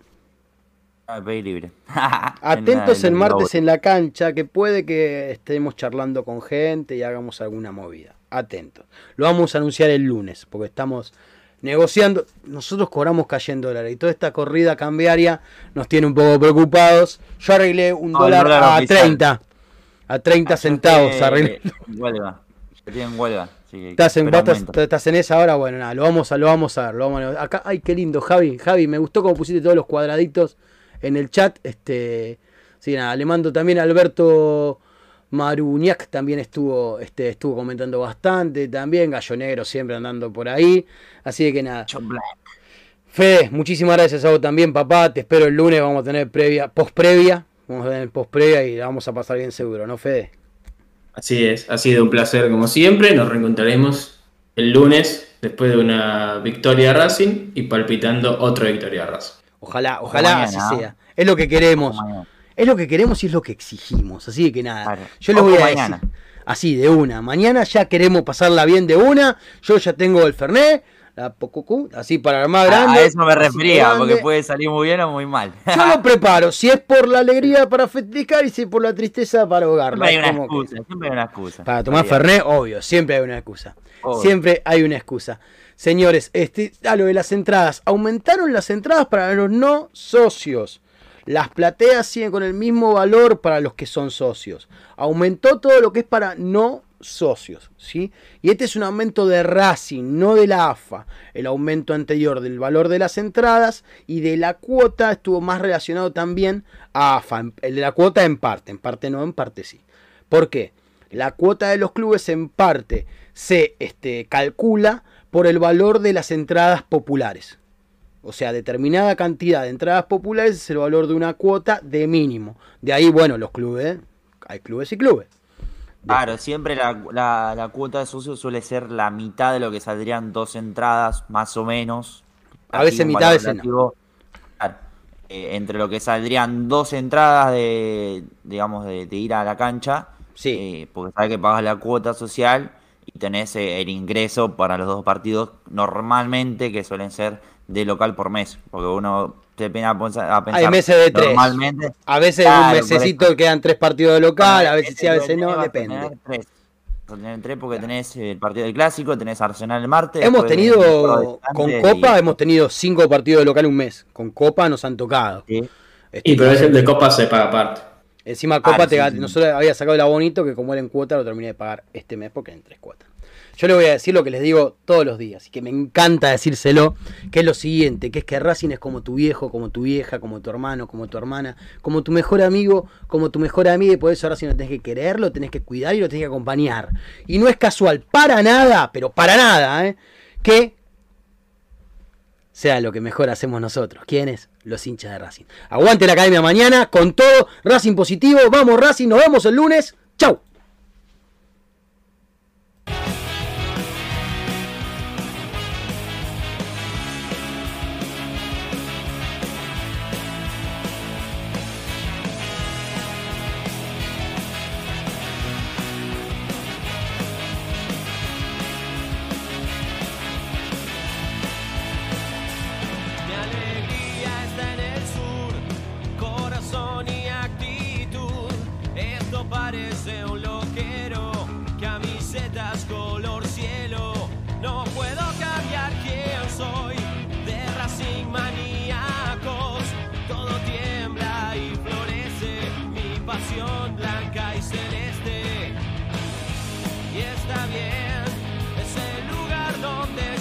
Ah, libre. Atentos el martes en la cancha, que puede que estemos charlando con gente y hagamos alguna movida. Atentos. Lo vamos a anunciar el lunes, porque estamos negociando. Nosotros cobramos cayendo dólares y toda esta corrida cambiaria nos tiene un poco preocupados. Yo arreglé un No, dólar, dólar a oficial. 30. A 30 centavos Yo arreglé. huelga. Estoy en huelga. ¿Estás en, estás, estás en esa ahora? Bueno, nada, lo vamos a, lo vamos a ver. Lo vamos a- acá, ay, qué lindo, Javi. Javi, me gustó cómo pusiste todos los cuadraditos en el chat. Este, sí, nada, le mando también a Alberto Maruñac, también estuvo, este, estuvo comentando bastante. También Gallo Negro siempre andando por ahí. Así que nada. Fede, muchísimas gracias a vos también, papá. Te espero el lunes. Vamos a tener previa, post previa. Vamos a tener post previa y la vamos a pasar bien seguro, ¿no, Fede? Así es, ha sido un placer como siempre. Nos reencontraremos el lunes después de una victoria Racing y palpitando otra victoria Racing. Ojalá, ojalá así sea. Es lo que queremos. Es lo que queremos y es lo que exigimos. Así que nada, yo les voy a mañana. decir. Así, de una. Mañana ya queremos pasarla bien de una. Yo ya tengo el Fernet, la Pococu, así para armar grande. a eso me refería, porque puede salir muy bien o muy mal. Yo lo preparo. Si es por la alegría para festejar y si es por la tristeza para ahogarla. siempre hay una que- excusa, siempre hay una excusa. Para tomar. Fernet, obvio, siempre hay una excusa. Obvio. Siempre hay una excusa. Señores, este, a lo de las entradas. Aumentaron las entradas para los no socios. Las plateas siguen con el mismo valor para los que son socios. Aumentó todo lo que es para no socios, ¿sí? Y este es un aumento de Racing, no de la AFA. El aumento anterior del valor de las entradas y de la cuota estuvo más relacionado también a AFA. El de la cuota en parte, en parte no, en parte sí. ¿Por qué? La cuota de los clubes en parte se este, calcula por el valor de las entradas populares. O sea, determinada cantidad de entradas populares es el valor de una cuota de mínimo. De ahí, bueno, los clubes, hay clubes y clubes. Claro, siempre la, la- la cuota de socio suele ser la mitad de lo que saldrían dos entradas, más o menos. A veces mitad, a veces no. Claro, eh, entre lo que saldrían dos entradas de, digamos, de, de ir a la cancha, Sí. eh, porque sabes que pagas la cuota social y tenés eh, el ingreso para los dos partidos normalmente que suelen ser de local por mes, porque uno se pena a pensar, Hay meses de tres. normalmente A veces Claro, un mesecito quedan tres partidos de local, a veces sí, a veces no, depende. tres. Tener tres porque tenés el partido del clásico, tenés Arsenal el martes. Hemos tenido, con Copa, y- hemos tenido cinco partidos de local un mes. Con Copa nos han tocado. sí. Este, Y pero ese de Copa se paga aparte. Encima Copa Ah, te sí, sí. nosotros había sacado el abonito que como era en cuota lo terminé de pagar este mes porque en tres cuotas. Yo le voy a decir lo que les digo todos los días y que me encanta decírselo, que es lo siguiente, que es que Racing es como tu viejo, como tu vieja, como tu hermano, como tu hermana, como tu mejor amigo, como tu mejor amiga y por eso Racing lo tenés que querer, lo tenés que cuidar y lo tenés que acompañar. Y no es casual, para nada, pero para nada, ¿eh? que sea lo que mejor hacemos nosotros. ¿Quiénes? Los hinchas de Racing. Aguante la academia mañana con todo. Racing positivo. Vamos Racing. Nos vemos el lunes. Chau.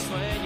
sueño.